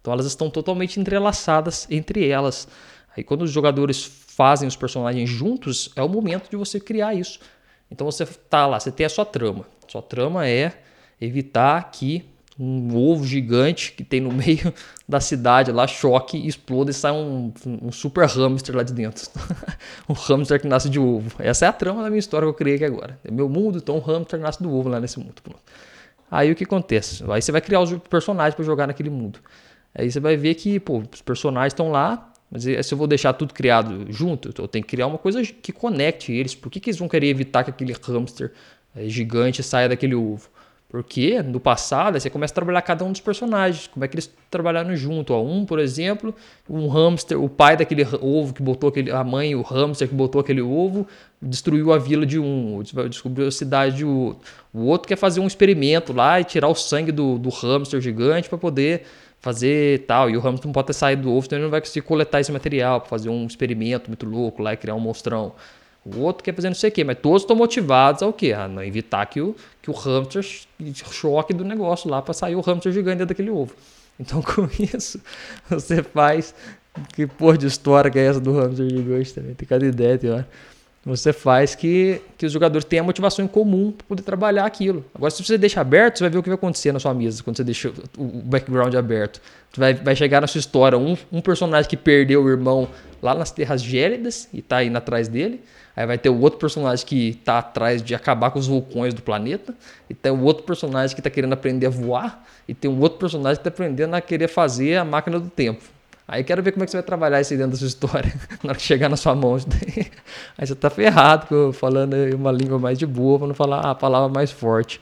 Então elas estão totalmente entrelaçadas entre elas. Aí quando os jogadores fazem os personagens juntos, é o momento de você criar isso. Então você tá lá, você tem a sua trama. Sua trama é evitar que um ovo gigante que tem no meio da cidade lá choque, exploda e sai um, um super hamster lá de dentro. um hamster que nasce de ovo. Essa é a trama da minha história que eu criei aqui agora. É meu mundo, então um hamster nasce do ovo lá nesse mundo. Aí o que acontece? Aí você vai criar os personagens para jogar naquele mundo. Aí você vai ver que pô, os personagens estão lá, mas se eu vou deixar tudo criado junto, eu tenho que criar uma coisa que conecte eles. Por que, que eles vão querer evitar que aquele hamster eh, gigante saia daquele ovo? Porque no passado você começa a trabalhar cada um dos personagens, como é que eles trabalharam junto. Um, por exemplo, um hamster, o pai daquele ovo que botou aquele, a mãe, o hamster que botou aquele ovo, destruiu a vila de um, descobriu a cidade de outro. O outro quer fazer um experimento lá e tirar o sangue do, do hamster gigante para poder fazer tal. E o não pode ter saído do ovo, então ele não vai conseguir coletar esse material para fazer um experimento muito louco lá e criar um monstrão. O outro quer fazer não sei o quê, mas todos estão motivados ao quê? A não evitar que o, que o hamster choque do negócio lá para sair o hamster gigante daquele ovo. Então, com isso, você faz. Que porra de história que é essa do hamster gigante também? Tem cada ideia, tem hora. Você faz que, que os jogadores tenham a motivação em comum para poder trabalhar aquilo. Agora, se você deixa aberto, você vai ver o que vai acontecer na sua mesa quando você deixa o background aberto. Vai, vai chegar na sua história um, um personagem que perdeu o irmão lá nas terras gélidas e está indo atrás dele. Aí vai ter o outro personagem que está atrás de acabar com os vulcões do planeta. E tem o outro personagem que está querendo aprender a voar. E tem um outro personagem que está aprendendo a querer fazer a máquina do tempo. Aí quero ver como é que você vai trabalhar isso dentro da sua história. na hora que chegar na sua mão. Aí você está ferrado, falando uma língua mais de boa, para não falar a palavra mais forte.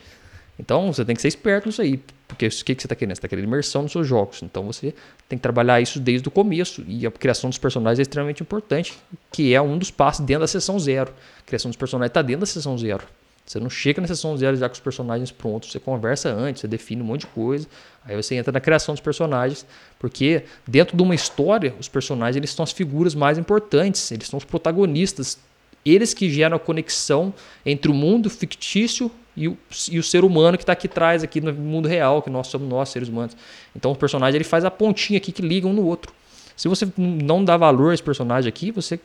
Então você tem que ser esperto nisso aí. Porque o que, que você está querendo? Você está querendo imersão nos seus jogos. Então você tem que trabalhar isso desde o começo. E a criação dos personagens é extremamente importante, que é um dos passos dentro da sessão zero. A criação dos personagens está dentro da sessão zero. Você não chega na sessão zero já com os personagens prontos. Você conversa antes, você define um monte de coisa. Aí você entra na criação dos personagens. Porque dentro de uma história, os personagens eles são as figuras mais importantes. Eles são os protagonistas eles que geram a conexão entre o mundo fictício e o, e o ser humano que está aqui atrás, aqui no mundo real, que nós somos nós, seres humanos. Então o personagem ele faz a pontinha aqui que liga um no outro. Se você não dá valor a esse personagem aqui, você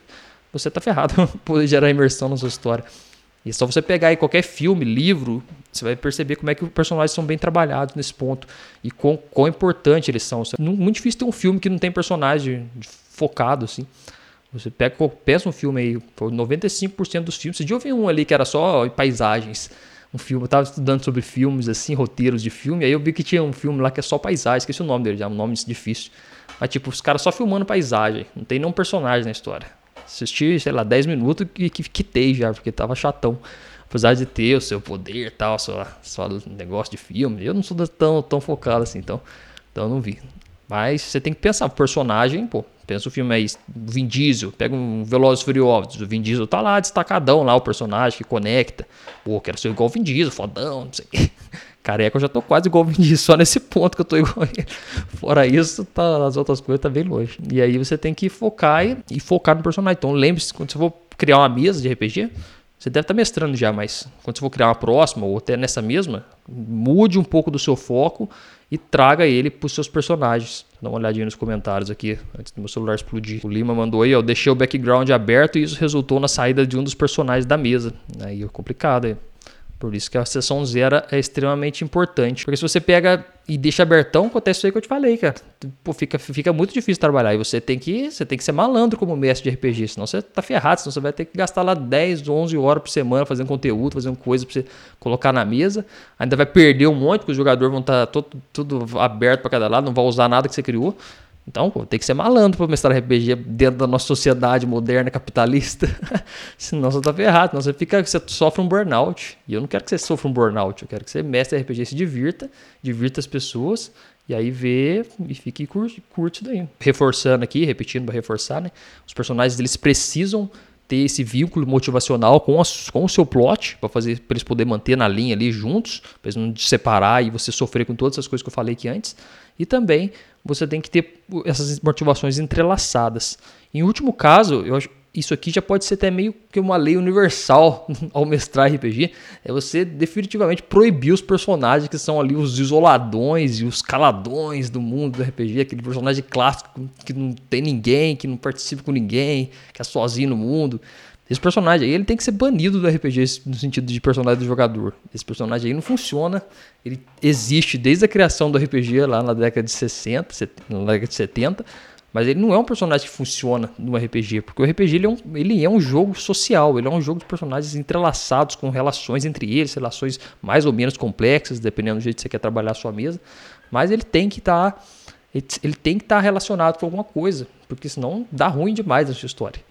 você tá ferrado poder gerar imersão na sua história. E é só você pegar aí qualquer filme, livro, você vai perceber como é que os personagens são bem trabalhados nesse ponto e quão, quão importante eles são. Muito difícil ter um filme que não tem personagem focado assim. Você pega, pensa um filme aí, 95% dos filmes. Você já ouviu um ali que era só paisagens. Um filme, eu tava estudando sobre filmes, assim, roteiros de filme, aí eu vi que tinha um filme lá que é só paisagem, esqueci o nome dele, já é um nome difícil. Mas, tipo, os caras só filmando paisagem, não tem nenhum personagem na história. Assisti, sei lá, 10 minutos e que quitei já, porque tava chatão. Apesar de ter o seu poder e tal, só, só negócio de filme, eu não sou tão, tão focado assim, então, então não vi. Mas você tem que pensar, personagem, pô, pensa o filme aí, Vin Diesel, pega um Velozes Furiosos, o Vin Diesel tá lá destacadão lá, o personagem que conecta. Pô, quero ser igual o Vin Diesel, fodão, não sei o. Careca, eu já tô quase igual o Vin Diesel, só nesse ponto que eu tô igual ele. Fora isso, tá, as outras coisas tá bem longe. E aí você tem que focar e, e focar no personagem. Então lembre-se, quando você for criar uma mesa de RPG, você deve estar tá mestrando já, mas quando você for criar uma próxima ou até nessa mesma, mude um pouco do seu foco e traga ele para os seus personagens. Dá uma olhadinha nos comentários aqui, antes do meu celular explodir. O Lima mandou aí, ó, deixei o background aberto e isso resultou na saída de um dos personagens da mesa. Aí é complicado aí. Por isso que a sessão zero é extremamente importante. Porque se você pega e deixa abertão, acontece isso aí que eu te falei, cara. Pô, fica, fica muito difícil trabalhar. E você tem que você tem que ser malandro como mestre de RPG, senão você tá ferrado, senão você vai ter que gastar lá 10, 11 horas por semana fazendo conteúdo, fazendo coisa pra você colocar na mesa. Ainda vai perder um monte, porque os jogadores vão estar tá todo, tudo aberto para cada lado, não vai usar nada que você criou. Então, pô, tem que ser malandro para mestrar RPG dentro da nossa sociedade moderna capitalista. Senão você tá ferrado, senão você fica, você sofre um burnout. E eu não quero que você sofra um burnout, eu quero que você mestre RPG se divirta, divirta as pessoas e aí vê e fique curte, curte daí. Reforçando aqui, repetindo para reforçar, né? Os personagens eles precisam ter esse vínculo motivacional com, a, com o seu plot, para fazer para eles poderem manter na linha ali juntos, para eles não se separar e você sofrer com todas essas coisas que eu falei aqui antes. E também você tem que ter essas motivações entrelaçadas. Em último caso, eu acho isso aqui já pode ser até meio que uma lei universal ao mestrar RPG, é você definitivamente proibir os personagens que são ali os isoladões e os caladões do mundo do RPG, aquele personagem clássico que não tem ninguém, que não participa com ninguém, que é sozinho no mundo. Esse personagem aí ele tem que ser banido do RPG no sentido de personagem do jogador. Esse personagem aí não funciona. Ele existe desde a criação do RPG lá na década de 60, na década de 70, mas ele não é um personagem que funciona no RPG, porque o RPG ele é, um, ele é um jogo social, ele é um jogo de personagens entrelaçados com relações entre eles, relações mais ou menos complexas, dependendo do jeito que você quer trabalhar a sua mesa, mas ele tem que estar tá, ele, ele tem que estar tá relacionado com alguma coisa, porque senão dá ruim demais a sua história.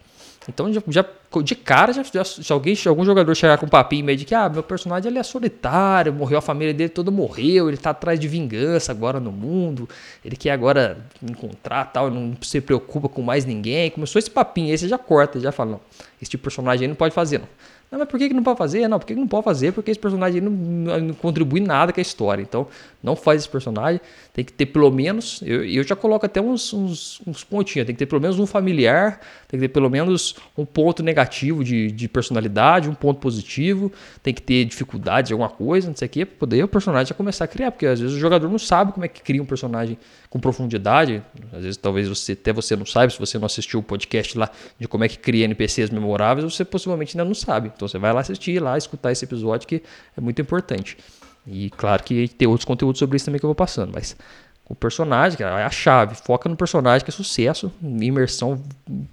Então, já, já de cara, já, já, se alguém, se algum jogador chegar com um papinho meio de que, ah, meu personagem ele é solitário, morreu, a família dele toda morreu, ele tá atrás de vingança agora no mundo, ele quer agora encontrar tal, não se preocupa com mais ninguém. Começou esse papinho aí, você já corta, já fala, não, esse tipo de personagem aí não pode fazer, não. Não, mas por que, que não pode fazer? Não, por que, que não pode fazer? Porque esse personagem não, não, contribui nada com a história. Então, não faz esse personagem. Tem que ter pelo menos. Eu, eu já coloco até uns, uns, uns, pontinhos. Tem que ter pelo menos um familiar. Tem que ter pelo menos um ponto negativo de, de personalidade, um ponto positivo. Tem que ter dificuldade de alguma coisa, não sei o quê, para poder o personagem já começar a criar. Porque às vezes o jogador não sabe como é que cria um personagem com profundidade. Às vezes, talvez você até você não saiba, se você não assistiu o podcast lá de como é que cria NPCs memoráveis, você possivelmente ainda não sabe. Então você vai lá assistir, lá escutar esse episódio que é muito importante. E claro que tem outros conteúdos sobre isso também que eu vou passando, mas o personagem, cara, é a chave. Foca no personagem que é sucesso, imersão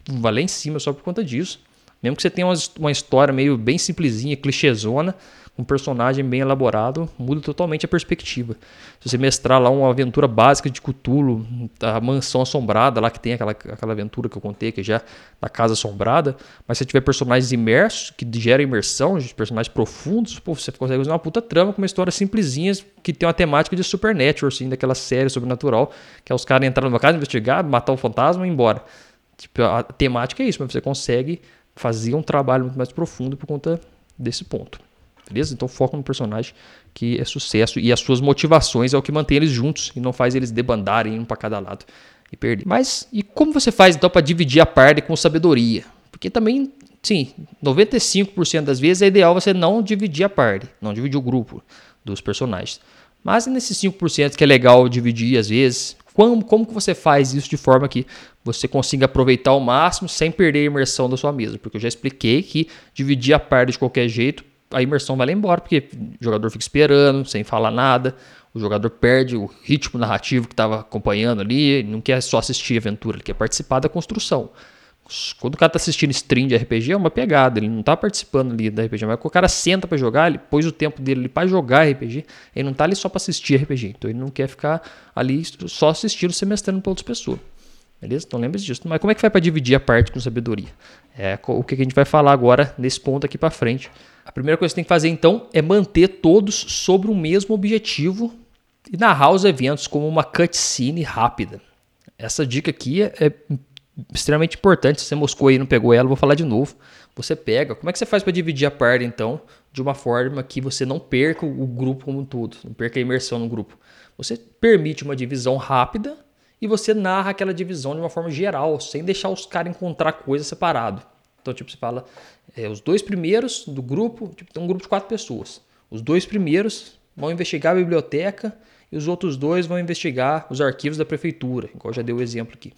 vai lá em cima só por conta disso. Mesmo que você tenha uma, uma história meio bem simplesinha, clichêzona, um personagem bem elaborado, muda totalmente a perspectiva. Se você mestrar lá uma aventura básica de Cthulhu, a mansão assombrada, lá que tem aquela, aquela aventura que eu contei que já da casa assombrada, mas se tiver personagens imersos, que geram imersão, personagens profundos, pô, você consegue fazer uma puta trama com uma história simplesinha que tem uma temática de Supernatural, assim, daquela série sobrenatural, que é os caras entrarem numa casa, investigar, matar o fantasma e ir embora. Tipo, a temática é isso, mas você consegue fazer um trabalho muito mais profundo por conta desse ponto. Beleza? Então foca no personagem que é sucesso e as suas motivações é o que mantém eles juntos e não faz eles debandarem um para cada lado e perder. Mas e como você faz então para dividir a parte com sabedoria? Porque também sim, 95% das vezes é ideal você não dividir a party, não dividir o grupo dos personagens. Mas nesses 5% que é legal dividir às vezes, como, como que você faz isso de forma que você consiga aproveitar ao máximo sem perder a imersão da sua mesa? Porque eu já expliquei que dividir a parte de qualquer jeito, a imersão vai lá embora, porque o jogador fica esperando, sem falar nada, o jogador perde o ritmo narrativo que estava acompanhando ali, não quer só assistir a aventura, ele quer participar da construção. Quando o cara tá assistindo stream de RPG é uma pegada, ele não tá participando ali da RPG, mas quando o cara senta para jogar, ele pôs o tempo dele para jogar RPG, ele não tá ali só para assistir RPG, então ele não quer ficar ali só assistindo, semestrando para outras pessoas. Beleza? Então lembre-se disso. Mas como é que vai para dividir a parte com sabedoria? É o que a gente vai falar agora nesse ponto aqui para frente. A primeira coisa que você tem que fazer então é manter todos sobre o mesmo objetivo e narrar os eventos como uma cutscene rápida. Essa dica aqui é, é extremamente importante. Se você moscou aí e não pegou ela, vou falar de novo. Você pega. Como é que você faz para dividir a parte, então, de uma forma que você não perca o grupo como um todo, não perca a imersão no grupo? Você permite uma divisão rápida e você narra aquela divisão de uma forma geral, sem deixar os caras encontrar coisa separado. Então, tipo, você fala, é, os dois primeiros do grupo, tipo, tem um grupo de quatro pessoas. Os dois primeiros vão investigar a biblioteca e os outros dois vão investigar os arquivos da prefeitura, igual já deu o exemplo aqui.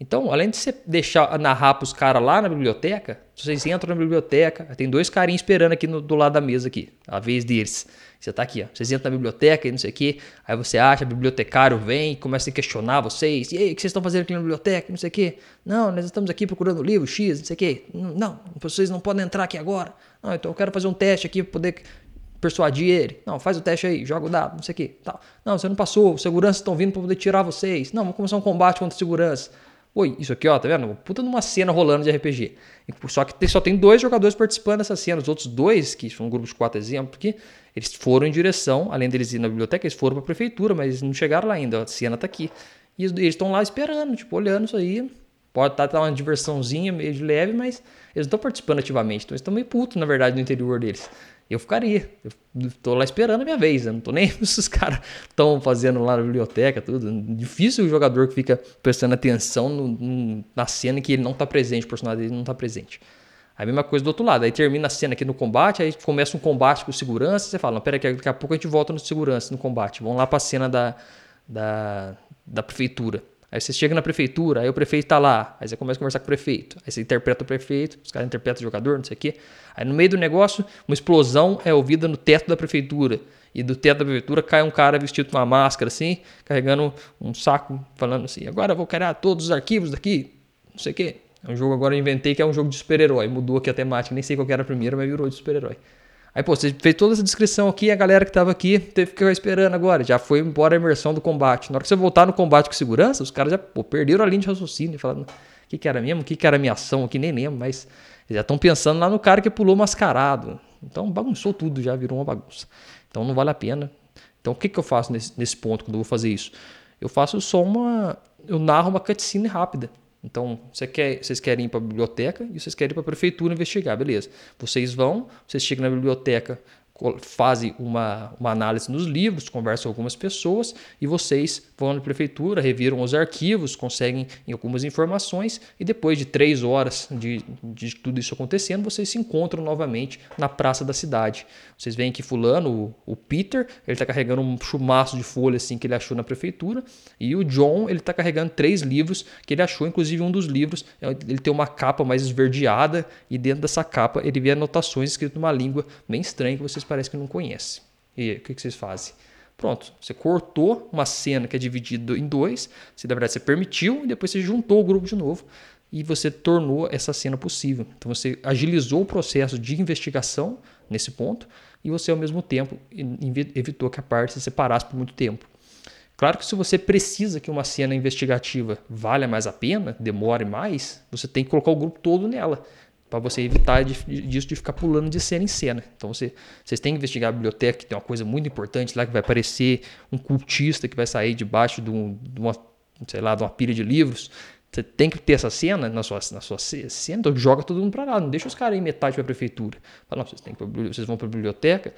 Então, além de você deixar narrar para os caras lá na biblioteca, vocês entram na biblioteca, tem dois carinhos esperando aqui no, do lado da mesa aqui, a vez deles. Você está aqui, ó. Vocês entram na biblioteca e não sei o quê, aí você acha, o bibliotecário vem, começa a questionar vocês. E aí, o que vocês estão fazendo aqui na biblioteca? Não sei o quê. Não, nós estamos aqui procurando livro X, não sei o quê. Não, vocês não podem entrar aqui agora. Não, então eu quero fazer um teste aqui para poder persuadir ele. Não, faz o teste aí, joga o dado, não sei o quê. Tal. Não, você não passou, os seguranças estão vindo para poder tirar vocês. Não, vamos começar um combate contra segurança. Oi, isso aqui, ó, tá vendo? Puta numa cena rolando de RPG. Só que só tem dois jogadores participando dessa cena. Os outros dois, que são um grupo de quatro exemplos aqui, eles foram em direção, além deles ir na biblioteca, eles foram para a prefeitura, mas eles não chegaram lá ainda. A cena tá aqui. E eles estão lá esperando, tipo, olhando isso aí. Pode estar tá, tá uma diversãozinha meio de leve, mas eles estão participando ativamente. Então eles estão meio putos, na verdade, no interior deles eu ficaria. Eu tô lá esperando a minha vez. Eu não tô nem se os caras estão fazendo lá na biblioteca, tudo. Difícil o jogador que fica prestando atenção no, no, na cena que ele não tá presente, o personagem dele não tá presente. A mesma coisa do outro lado. Aí termina a cena aqui no combate, aí começa um combate com segurança. Você fala, não, pera aqui, daqui a pouco a gente volta no segurança, no combate. Vamos lá pra cena da, da, da prefeitura. Aí você chega na prefeitura, aí o prefeito tá lá, aí você começa a conversar com o prefeito, aí você interpreta o prefeito, os caras interpretam o jogador, não sei o quê. Aí no meio do negócio, uma explosão é ouvida no teto da prefeitura. E do teto da prefeitura cai um cara vestido com uma máscara assim, carregando um saco, falando assim: agora eu vou criar todos os arquivos daqui, não sei o quê. É um jogo agora eu inventei que é um jogo de super-herói. Mudou aqui a temática, nem sei qual era a primeira, mas virou de super-herói. Aí, pô, você fez toda essa descrição aqui, a galera que tava aqui teve que ficar esperando agora. Já foi embora a imersão do combate. Na hora que você voltar no combate com segurança, os caras já pô, perderam a linha de raciocínio, falando o que, que era mesmo, o que, que era minha ação aqui, nem lembro, mas já estão pensando lá no cara que pulou mascarado. Então bagunçou tudo, já virou uma bagunça. Então não vale a pena. Então o que, que eu faço nesse, nesse ponto quando eu vou fazer isso? Eu faço só uma. Eu narro uma cutscene rápida. Então, você quer, vocês querem ir para a biblioteca e vocês querem ir para a prefeitura investigar, beleza. Vocês vão, vocês chegam na biblioteca, fazem uma, uma análise nos livros, conversam com algumas pessoas e vocês vão na prefeitura, reviram os arquivos, conseguem algumas informações e depois de três horas de, de tudo isso acontecendo, vocês se encontram novamente na praça da cidade. Vocês veem que fulano, o, o Peter, ele está carregando um chumaço de folha assim que ele achou na prefeitura e o John, ele está carregando três livros que ele achou, inclusive um dos livros, é, ele tem uma capa mais esverdeada e dentro dessa capa ele vê anotações escritas numa língua bem estranha que vocês parecem que não conhecem. E o que, que vocês fazem? Pronto, você cortou uma cena que é dividida em dois, você, na verdade você permitiu e depois você juntou o grupo de novo e você tornou essa cena possível. Então você agilizou o processo de investigação nesse ponto e você ao mesmo tempo evitou que a parte se separasse por muito tempo. Claro que se você precisa que uma cena investigativa valha mais a pena, demore mais, você tem que colocar o grupo todo nela para você evitar disso de ficar pulando de cena em cena. Então você, vocês têm que investigar a biblioteca, que tem uma coisa muito importante lá que vai aparecer um cultista que vai sair debaixo de, um, de uma, sei lá, de uma pilha de livros. Você tem que ter essa cena na sua, na sua cena, então joga todo mundo para lá, não deixa os caras em metade para a prefeitura. Fala, não, vocês, têm que, vocês vão para a biblioteca,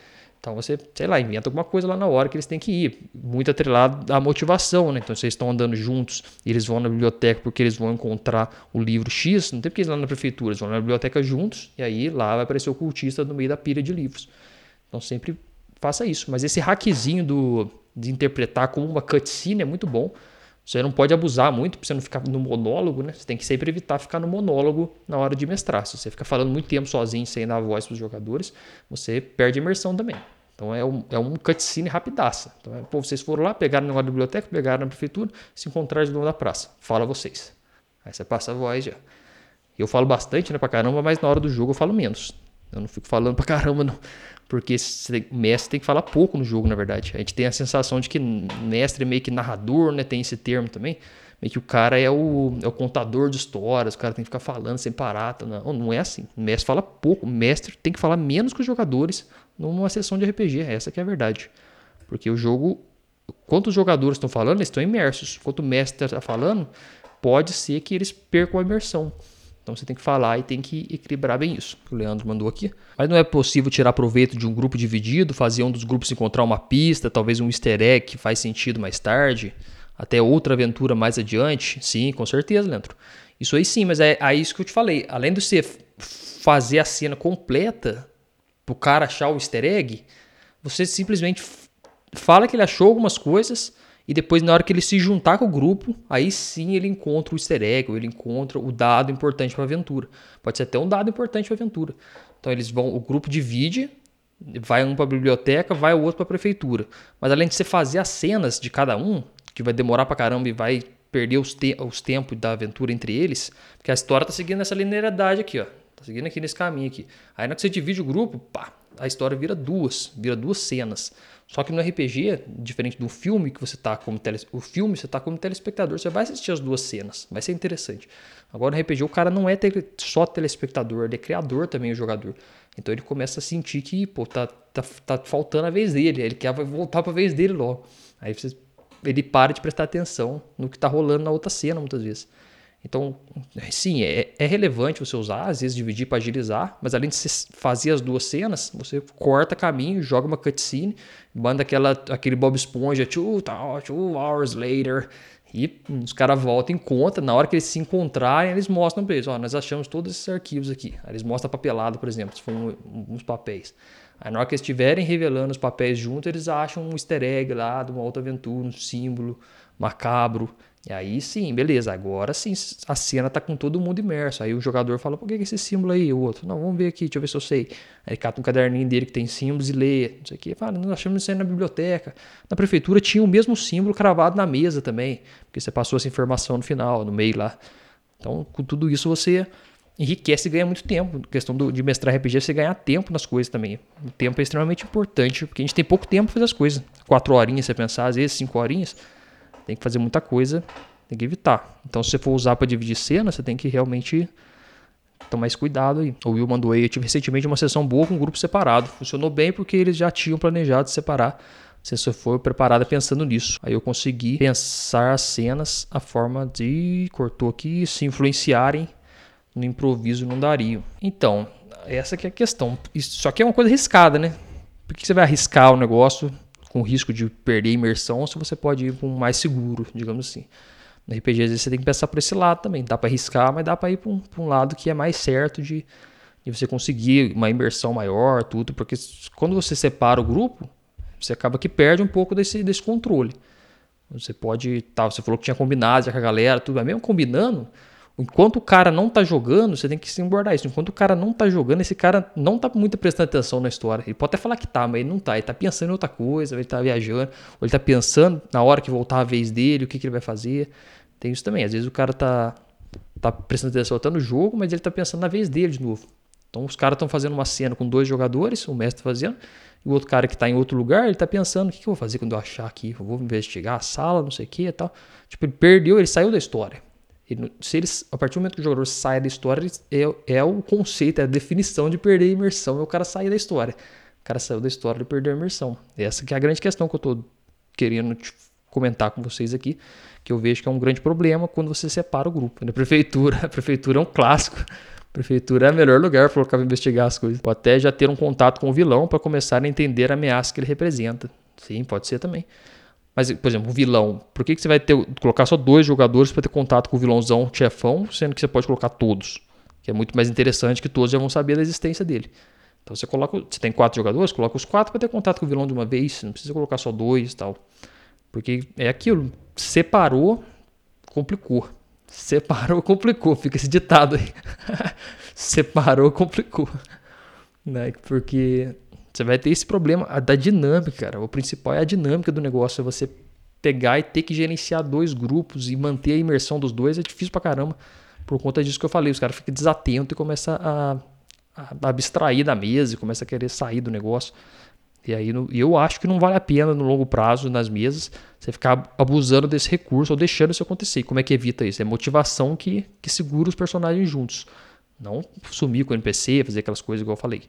então você, sei lá, inventa alguma coisa lá na hora que eles têm que ir. Muito atrelado à motivação, né? Então vocês estão andando juntos e eles vão na biblioteca porque eles vão encontrar o livro X, não tem porque eles lá na prefeitura, eles vão na biblioteca juntos e aí lá vai aparecer o cultista no meio da pilha de livros. Então sempre faça isso. Mas esse hackzinho do, de interpretar como uma cutscene é muito bom. Você não pode abusar muito para você não ficar no monólogo, né? Você tem que sempre evitar ficar no monólogo na hora de mestrar. Se você ficar falando muito tempo sozinho sem dar voz para os jogadores, você perde imersão também. Então é um, é um cutscene rapidaça. Então, é, pô, vocês foram lá, pegaram da biblioteca, pegaram na prefeitura, se encontraram de novo na praça. Fala vocês. Aí você passa a voz já. Eu falo bastante, né, pra caramba, mas na hora do jogo eu falo menos. Eu não fico falando pra caramba, não. Porque mestre tem que falar pouco no jogo, na verdade. A gente tem a sensação de que mestre é meio que narrador, né? Tem esse termo também. Meio que o cara é o, é o contador de histórias, o cara tem que ficar falando sem parar. Tá? Não, não é assim. O mestre fala pouco. O mestre tem que falar menos que os jogadores numa sessão de RPG. Essa que é a verdade. Porque o jogo, quanto os jogadores estão falando, eles estão imersos. Quanto o mestre está falando, pode ser que eles percam a imersão. Então você tem que falar e tem que equilibrar bem isso. O Leandro mandou aqui. Mas não é possível tirar proveito de um grupo dividido, fazer um dos grupos encontrar uma pista, talvez um easter egg que faz sentido mais tarde, até outra aventura mais adiante? Sim, com certeza, Leandro. Isso aí sim, mas é, é isso que eu te falei. Além de você fazer a cena completa, pro cara achar o easter egg, você simplesmente fala que ele achou algumas coisas e depois, na hora que ele se juntar com o grupo, aí sim ele encontra o easter egg, ou ele encontra o dado importante para a aventura. Pode ser até um dado importante para a aventura. Então eles vão, o grupo divide, vai um para a biblioteca, vai o outro para a prefeitura. Mas além de você fazer as cenas de cada um, que vai demorar para caramba e vai perder os, te os tempos da aventura entre eles, porque a história tá seguindo essa linearidade aqui, ó. Seguindo aqui nesse caminho aqui. Aí na hora que você divide o grupo, pá, a história vira duas, vira duas cenas. Só que no RPG, diferente do filme que você tá como tele... o filme você tá como telespectador, você vai assistir as duas cenas, vai ser interessante. Agora no RPG o cara não é tele... só telespectador, ele é criador também o jogador. Então ele começa a sentir que, pô, tá, tá, tá faltando a vez dele, ele quer voltar para a vez dele logo. Aí você... ele para de prestar atenção no que tá rolando na outra cena muitas vezes. Então, sim, é, é, relevante você usar, às vezes dividir para agilizar, mas além de você fazer as duas cenas, você corta caminho, joga uma cutscene, manda aquela, aquele Bob Esponja, two, two hours later, e os caras voltam em conta, na hora que eles se encontrarem, eles mostram para eles, ó, nós achamos todos esses arquivos aqui. Aí eles mostram a papelada, por exemplo, se for um, uns papéis. Aí na hora que eles estiverem revelando os papéis juntos, eles acham um easter egg lá de uma outra aventura, um símbolo macabro, e aí sim, beleza, agora sim a cena tá com todo mundo imerso. Aí o jogador fala, por que, que esse símbolo aí? O outro, não, vamos ver aqui, deixa eu ver se eu sei. Aí ele cata um caderninho dele que tem símbolos e lê, não sei o que. Fala, nós achamos isso aí na biblioteca. Na prefeitura tinha o mesmo símbolo cravado na mesa também, porque você passou essa informação no final, no meio lá. Então, com tudo isso você enriquece e ganha muito tempo. A questão do, de mestrar RPG você ganhar tempo nas coisas também. O tempo é extremamente importante, porque a gente tem pouco tempo para fazer as coisas. Quatro horinhas, você pensar, às vezes cinco horinhas tem que fazer muita coisa, tem que evitar. Então, se você for usar para dividir cena, você tem que realmente tomar mais cuidado aí. O Will mandou aí, eu tive recentemente uma sessão boa com um grupo separado. Funcionou bem porque eles já tinham planejado separar. Você só foi preparada pensando nisso. Aí eu consegui pensar as cenas a forma de, cortou aqui, se influenciarem no improviso não dariam. Então, essa que é a questão. Isso, que é uma coisa arriscada, né? Por que você vai arriscar o negócio com risco de perder imersão, ou se você pode ir com mais seguro, digamos assim. No RPG, às vezes, você tem que pensar por esse lado também. Dá para arriscar, mas dá para ir para um, um, lado que é mais certo de, de você conseguir uma imersão maior, tudo, porque quando você separa o grupo, você acaba que perde um pouco desse, desse controle. Você pode, tá, você falou que tinha combinado já com a galera, tudo, mas mesmo combinando, Enquanto o cara não tá jogando, você tem que se embordar isso. Enquanto o cara não tá jogando, esse cara não tá muito prestando atenção na história. Ele pode até falar que tá, mas ele não tá. Ele tá pensando em outra coisa, ele tá viajando, ou ele tá pensando na hora que voltar a vez dele, o que, que ele vai fazer. Tem isso também. Às vezes o cara tá, tá prestando atenção, tá no jogo, mas ele tá pensando na vez dele de novo. Então os caras estão fazendo uma cena com dois jogadores, o mestre tá fazendo, e o outro cara que tá em outro lugar, ele tá pensando, o que, que eu vou fazer quando eu achar aqui? Eu vou investigar a sala, não sei o que e tal. Tipo, ele perdeu, ele saiu da história. Ele, se eles, a partir do momento que o jogador sai da história, é, é o conceito, é a definição de perder a imersão, é o cara sair da história. O cara saiu da história e perdeu a imersão. Essa que é a grande questão que eu estou querendo te comentar com vocês aqui, que eu vejo que é um grande problema quando você separa o grupo. Na prefeitura, a prefeitura é um clássico. A prefeitura é o melhor lugar para colocar investigar as coisas. Pode até já ter um contato com o vilão para começar a entender a ameaça que ele representa. Sim, pode ser também. Mas, por exemplo, o vilão, por que, que você vai ter, colocar só dois jogadores para ter contato com o vilãozão chefão, sendo que você pode colocar todos? Que é muito mais interessante que todos já vão saber da existência dele. Então você coloca, você tem quatro jogadores, coloca os quatro para ter contato com o vilão de uma vez, não precisa colocar só dois e tal. Porque é aquilo, separou, complicou. Separou, complicou, fica esse ditado aí. separou, complicou. Né? Porque você vai ter esse problema da dinâmica, cara. O principal é a dinâmica do negócio, é você pegar e ter que gerenciar dois grupos e manter a imersão dos dois é difícil pra caramba. Por conta disso que eu falei, os caras ficam desatentos e começam a abstrair da mesa e começa a querer sair do negócio. E aí eu acho que não vale a pena no longo prazo nas mesas você ficar abusando desse recurso ou deixando isso acontecer. Como é que evita isso? É motivação que, que segura os personagens juntos. Não sumir com o NPC, fazer aquelas coisas igual eu falei.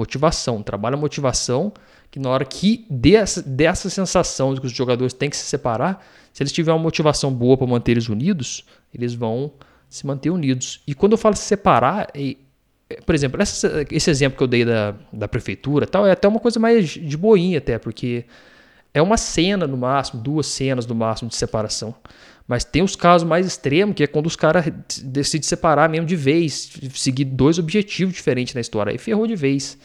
Motivação, trabalha a motivação, que na hora que dessa, dessa sensação de que os jogadores têm que se separar, se eles tiverem uma motivação boa para manter eles unidos, eles vão se manter unidos. E quando eu falo se separar, por exemplo, essa, esse exemplo que eu dei da, da prefeitura tal, é até uma coisa mais de boinha até, porque é uma cena no máximo, duas cenas no máximo de separação. Mas tem os casos mais extremos, que é quando os caras decidem separar mesmo de vez, seguir dois objetivos diferentes na história. Aí ferrou de vez.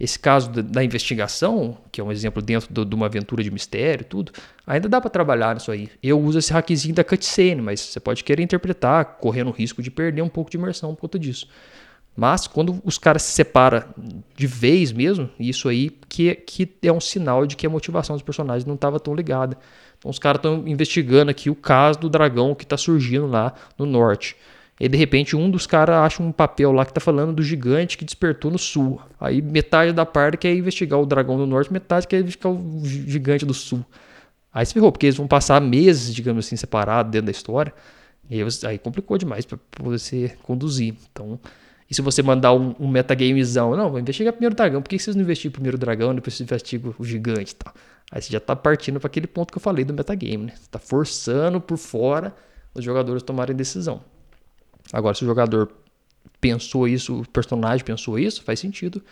Esse caso da investigação, que é um exemplo dentro de uma aventura de mistério tudo, ainda dá para trabalhar nisso aí. Eu uso esse hackzinho da cutscene, mas você pode querer interpretar, correndo o risco de perder um pouco de imersão por conta disso. Mas quando os caras se separam de vez mesmo, isso aí que, que é um sinal de que a motivação dos personagens não estava tão ligada. Então os caras estão investigando aqui o caso do dragão que está surgindo lá no norte. E de repente um dos caras acha um papel lá que está falando do gigante que despertou no sul. Aí metade da parte quer investigar o dragão do norte, metade quer investigar o gigante do sul. Aí se ferrou, porque eles vão passar meses, digamos assim, separados dentro da história. E aí, aí complicou demais para você conduzir. Então e se você mandar um, um metagamezão, não, vou investigar primeiro o dragão. Por que vocês não investiram primeiro o dragão, depois vocês investigam o gigante e tal? Aí você já tá partindo para aquele ponto que eu falei do metagame, né? Você tá forçando por fora os jogadores tomarem decisão. Agora, se o jogador pensou isso, o personagem pensou isso, faz sentido.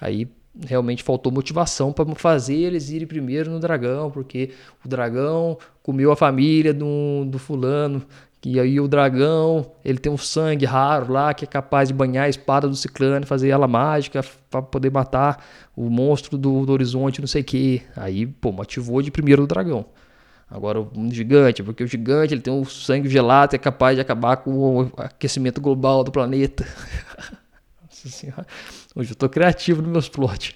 Aí realmente faltou motivação para fazer eles irem primeiro no dragão, porque o dragão comeu a família do, do fulano e aí o dragão, ele tem um sangue raro lá que é capaz de banhar a espada do ciclano fazer ela mágica para poder matar o monstro do, do horizonte, não sei o que. Aí, pô, motivou de primeiro o dragão. Agora o gigante, porque o gigante ele tem um sangue gelado e é capaz de acabar com o aquecimento global do planeta. Nossa senhora. Hoje eu tô criativo nos meus plots.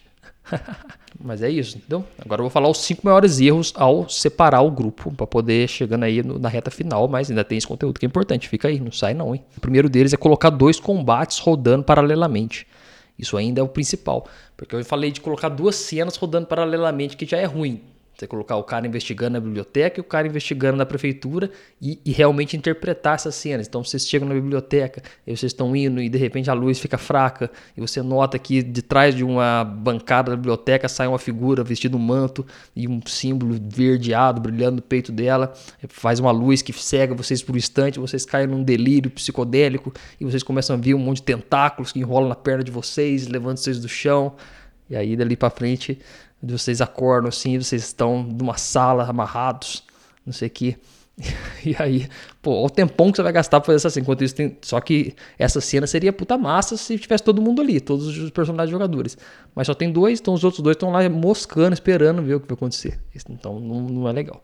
Mas é isso, entendeu? Agora eu vou falar os cinco maiores erros ao separar o grupo, para poder chegando aí no, na reta final, mas ainda tem esse conteúdo que é importante, fica aí, não sai não, hein? O primeiro deles é colocar dois combates rodando paralelamente. Isso ainda é o principal, porque eu falei de colocar duas cenas rodando paralelamente, que já é ruim. Você colocar o cara investigando na biblioteca e o cara investigando na prefeitura e, e, realmente interpretar essas cenas. Então vocês chegam na biblioteca e vocês estão indo e de repente a luz fica fraca e você nota que de trás de uma bancada da biblioteca sai uma figura vestida um manto e um símbolo verdeado brilhando no peito dela, faz uma luz que cega vocês por um instante, vocês caem num delírio psicodélico e vocês começam a ver um monte de tentáculos que enrolam na perna de vocês, levantam vocês do chão. E aí dali para frente vocês acordam assim, vocês estão numa sala amarrados, não sei o que. E aí, pô, o tempão que você vai gastar pra fazer essa cena. Enquanto isso, tem... só que essa cena seria puta massa se tivesse todo mundo ali, todos os personagens jogadores. Mas só tem dois, então os outros dois estão lá moscando, esperando ver o que vai acontecer. Então não, não é legal.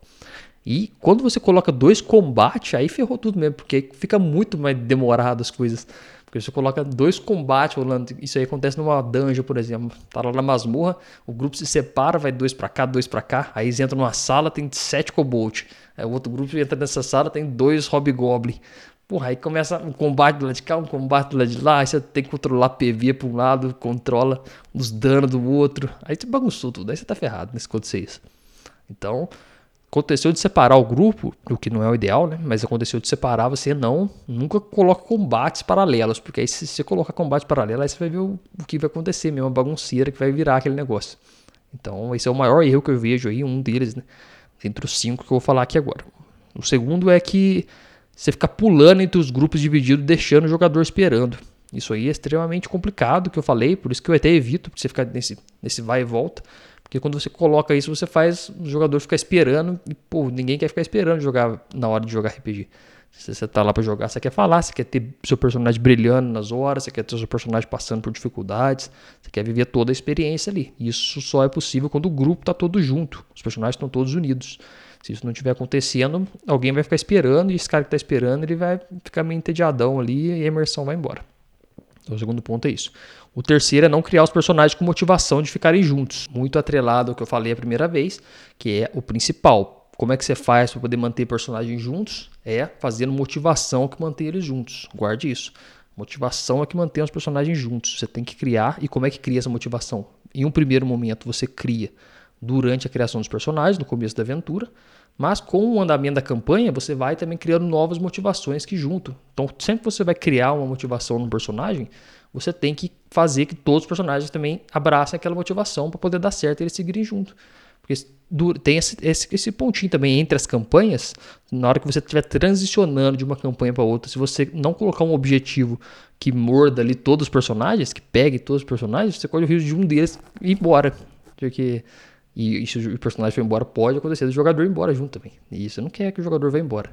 E quando você coloca dois combates, aí ferrou tudo mesmo, porque fica muito mais demorado as coisas. Porque você coloca dois combates rolando. Isso aí acontece numa dungeon, por exemplo. Tá lá na masmorra, o grupo se separa, vai dois para cá, dois para cá. Aí eles entram numa sala, tem sete kobold. Aí o outro grupo entra nessa sala, tem dois hobgoblin. Porra, aí começa um combate do lado de cá, um combate do lado de lá. Aí você tem que controlar PV para um lado, controla os danos do outro. Aí você bagunçou tudo. Aí você tá ferrado nesse acontecer isso. Então, aconteceu de separar o grupo, o que não é o ideal, né? Mas aconteceu de separar, você não, nunca coloca combates paralelos, porque aí se você colocar combate paralelo, aí você vai ver o, o que vai acontecer mesmo, uma bagunceira que vai virar aquele negócio. Então, esse é o maior erro que eu vejo aí, um deles, né? dentre os cinco que eu vou falar aqui agora. O segundo é que você fica pulando entre os grupos divididos, deixando o jogador esperando. Isso aí é extremamente complicado, que eu falei, por isso que eu até evito, porque você ficar nesse, nesse vai e volta. Porque quando você coloca isso, você faz o jogador ficar esperando e, pô, ninguém quer ficar esperando jogar na hora de jogar RPG. Se você tá lá para jogar, você quer falar, você quer ter seu personagem brilhando nas horas, você quer ter seu personagem passando por dificuldades, você quer viver toda a experiência ali. Isso só é possível quando o grupo tá todo junto, os personagens estão todos unidos. Se isso não estiver acontecendo, alguém vai ficar esperando e esse cara que está esperando, ele vai ficar meio entediadão ali e a imersão vai embora. Então, o segundo ponto é isso. O terceiro é não criar os personagens com motivação de ficarem juntos. Muito atrelado ao que eu falei a primeira vez, que é o principal. Como é que você faz para poder manter personagens juntos? É fazendo motivação que mantém eles juntos. Guarde isso. Motivação é que mantém os personagens juntos. Você tem que criar. E como é que cria essa motivação? Em um primeiro momento, você cria durante a criação dos personagens, no começo da aventura, mas com o andamento da campanha, você vai também criando novas motivações que junto. Então, sempre que você vai criar uma motivação num personagem, você tem que fazer que todos os personagens também abracem aquela motivação para poder dar certo e eles seguirem junto. Porque tem esse, esse, esse, pontinho também entre as campanhas, na hora que você estiver transicionando de uma campanha para outra, se você não colocar um objetivo que morda ali todos os personagens, que pegue todos os personagens, você corre o risco de um deles ir embora. Porque e, e se o personagem for embora, pode acontecer do jogador ir embora junto também. E você não quer que o jogador vá embora.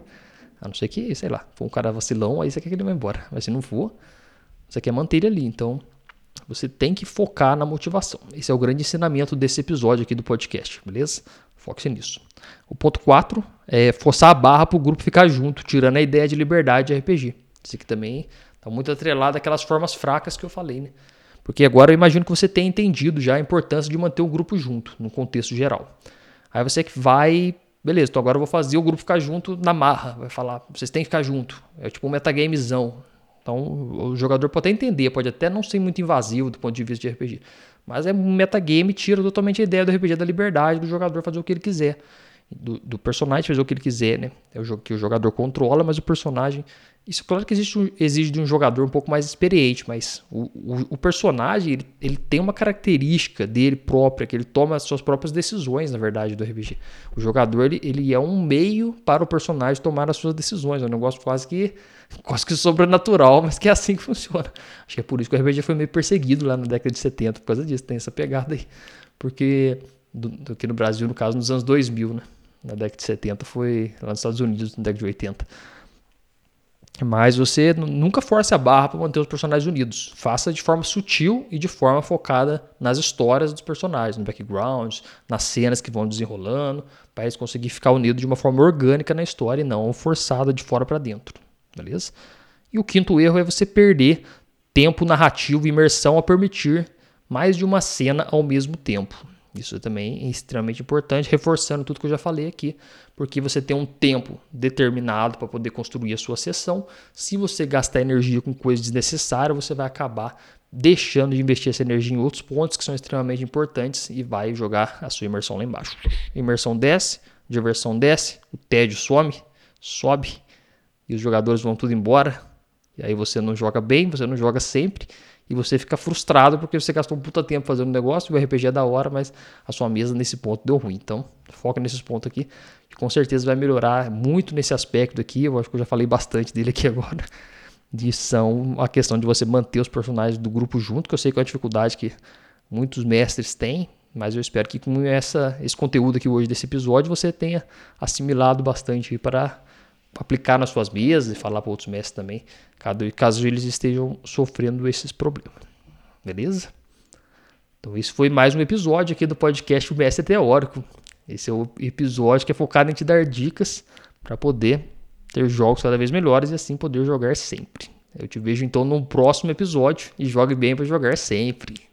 A não ser que, sei lá, for um cara vacilão, aí você quer que ele vá embora. Mas se não for, você quer manter ele ali. Então, você tem que focar na motivação. Esse é o grande ensinamento desse episódio aqui do podcast, beleza? Foque-se nisso. O ponto 4 é forçar a barra para o grupo ficar junto, tirando a ideia de liberdade de RPG. Isso aqui também está muito atrelado àquelas formas fracas que eu falei, né? Porque agora eu imagino que você tenha entendido já a importância de manter o grupo junto, no contexto geral. Aí você vai, beleza, então agora eu vou fazer o grupo ficar junto na marra. Vai falar, vocês têm que ficar junto. É tipo um metagamezão. Então o jogador pode até entender, pode até não ser muito invasivo do ponto de vista de RPG. Mas é um metagame, tira totalmente a ideia do RPG da liberdade do jogador fazer o que ele quiser. Do, do personagem fazer o que ele quiser, né? É o jogo que o jogador controla, mas o personagem isso, claro que existe, exige de um jogador um pouco mais experiente, mas o, o, o personagem ele, ele, tem uma característica dele própria, que ele toma as suas próprias decisões, na verdade, do RPG. O jogador ele, ele é um meio para o personagem tomar as suas decisões. É um negócio quase que, quase que sobrenatural, mas que é assim que funciona. Acho que é por isso que o RPG foi meio perseguido lá na década de 70, por causa disso, tem essa pegada aí. Porque do, do, aqui no Brasil, no caso, nos anos 2000, né? Na década de 70 foi lá nos Estados Unidos, na década de 80. Mas você nunca force a barra para manter os personagens unidos. Faça de forma sutil e de forma focada nas histórias dos personagens, no background, nas cenas que vão desenrolando, para eles conseguirem ficar unidos de uma forma orgânica na história e não forçada de fora para dentro. Beleza? E o quinto erro é você perder tempo narrativo e imersão a permitir mais de uma cena ao mesmo tempo. Isso também é extremamente importante, reforçando tudo que eu já falei aqui, porque você tem um tempo determinado para poder construir a sua sessão. Se você gastar energia com coisas desnecessárias, você vai acabar deixando de investir essa energia em outros pontos que são extremamente importantes e vai jogar a sua imersão lá embaixo. imersão desce, diversão desce, o tédio some, sobe e os jogadores vão tudo embora. E aí você não joga bem, você não joga sempre e você fica frustrado porque você gastou um puta tempo fazendo um negócio, o RPG é da hora, mas a sua mesa nesse ponto deu ruim. Então, foca nesses pontos aqui, com certeza vai melhorar muito nesse aspecto aqui. Eu acho que eu já falei bastante dele aqui agora. De são a questão de você manter os personagens do grupo junto, que eu sei que é uma dificuldade que muitos mestres têm, mas eu espero que com essa, esse conteúdo aqui hoje desse episódio você tenha assimilado bastante para aplicar nas suas mesas e falar para outros mestres também, caso eles estejam sofrendo esses problemas. Beleza? Então, isso foi mais um episódio aqui do podcast O Mestre Teórico. Esse é o episódio que é focado em te dar dicas para poder ter jogos cada vez melhores e assim poder jogar sempre. Eu te vejo então no próximo episódio e jogue bem para jogar sempre.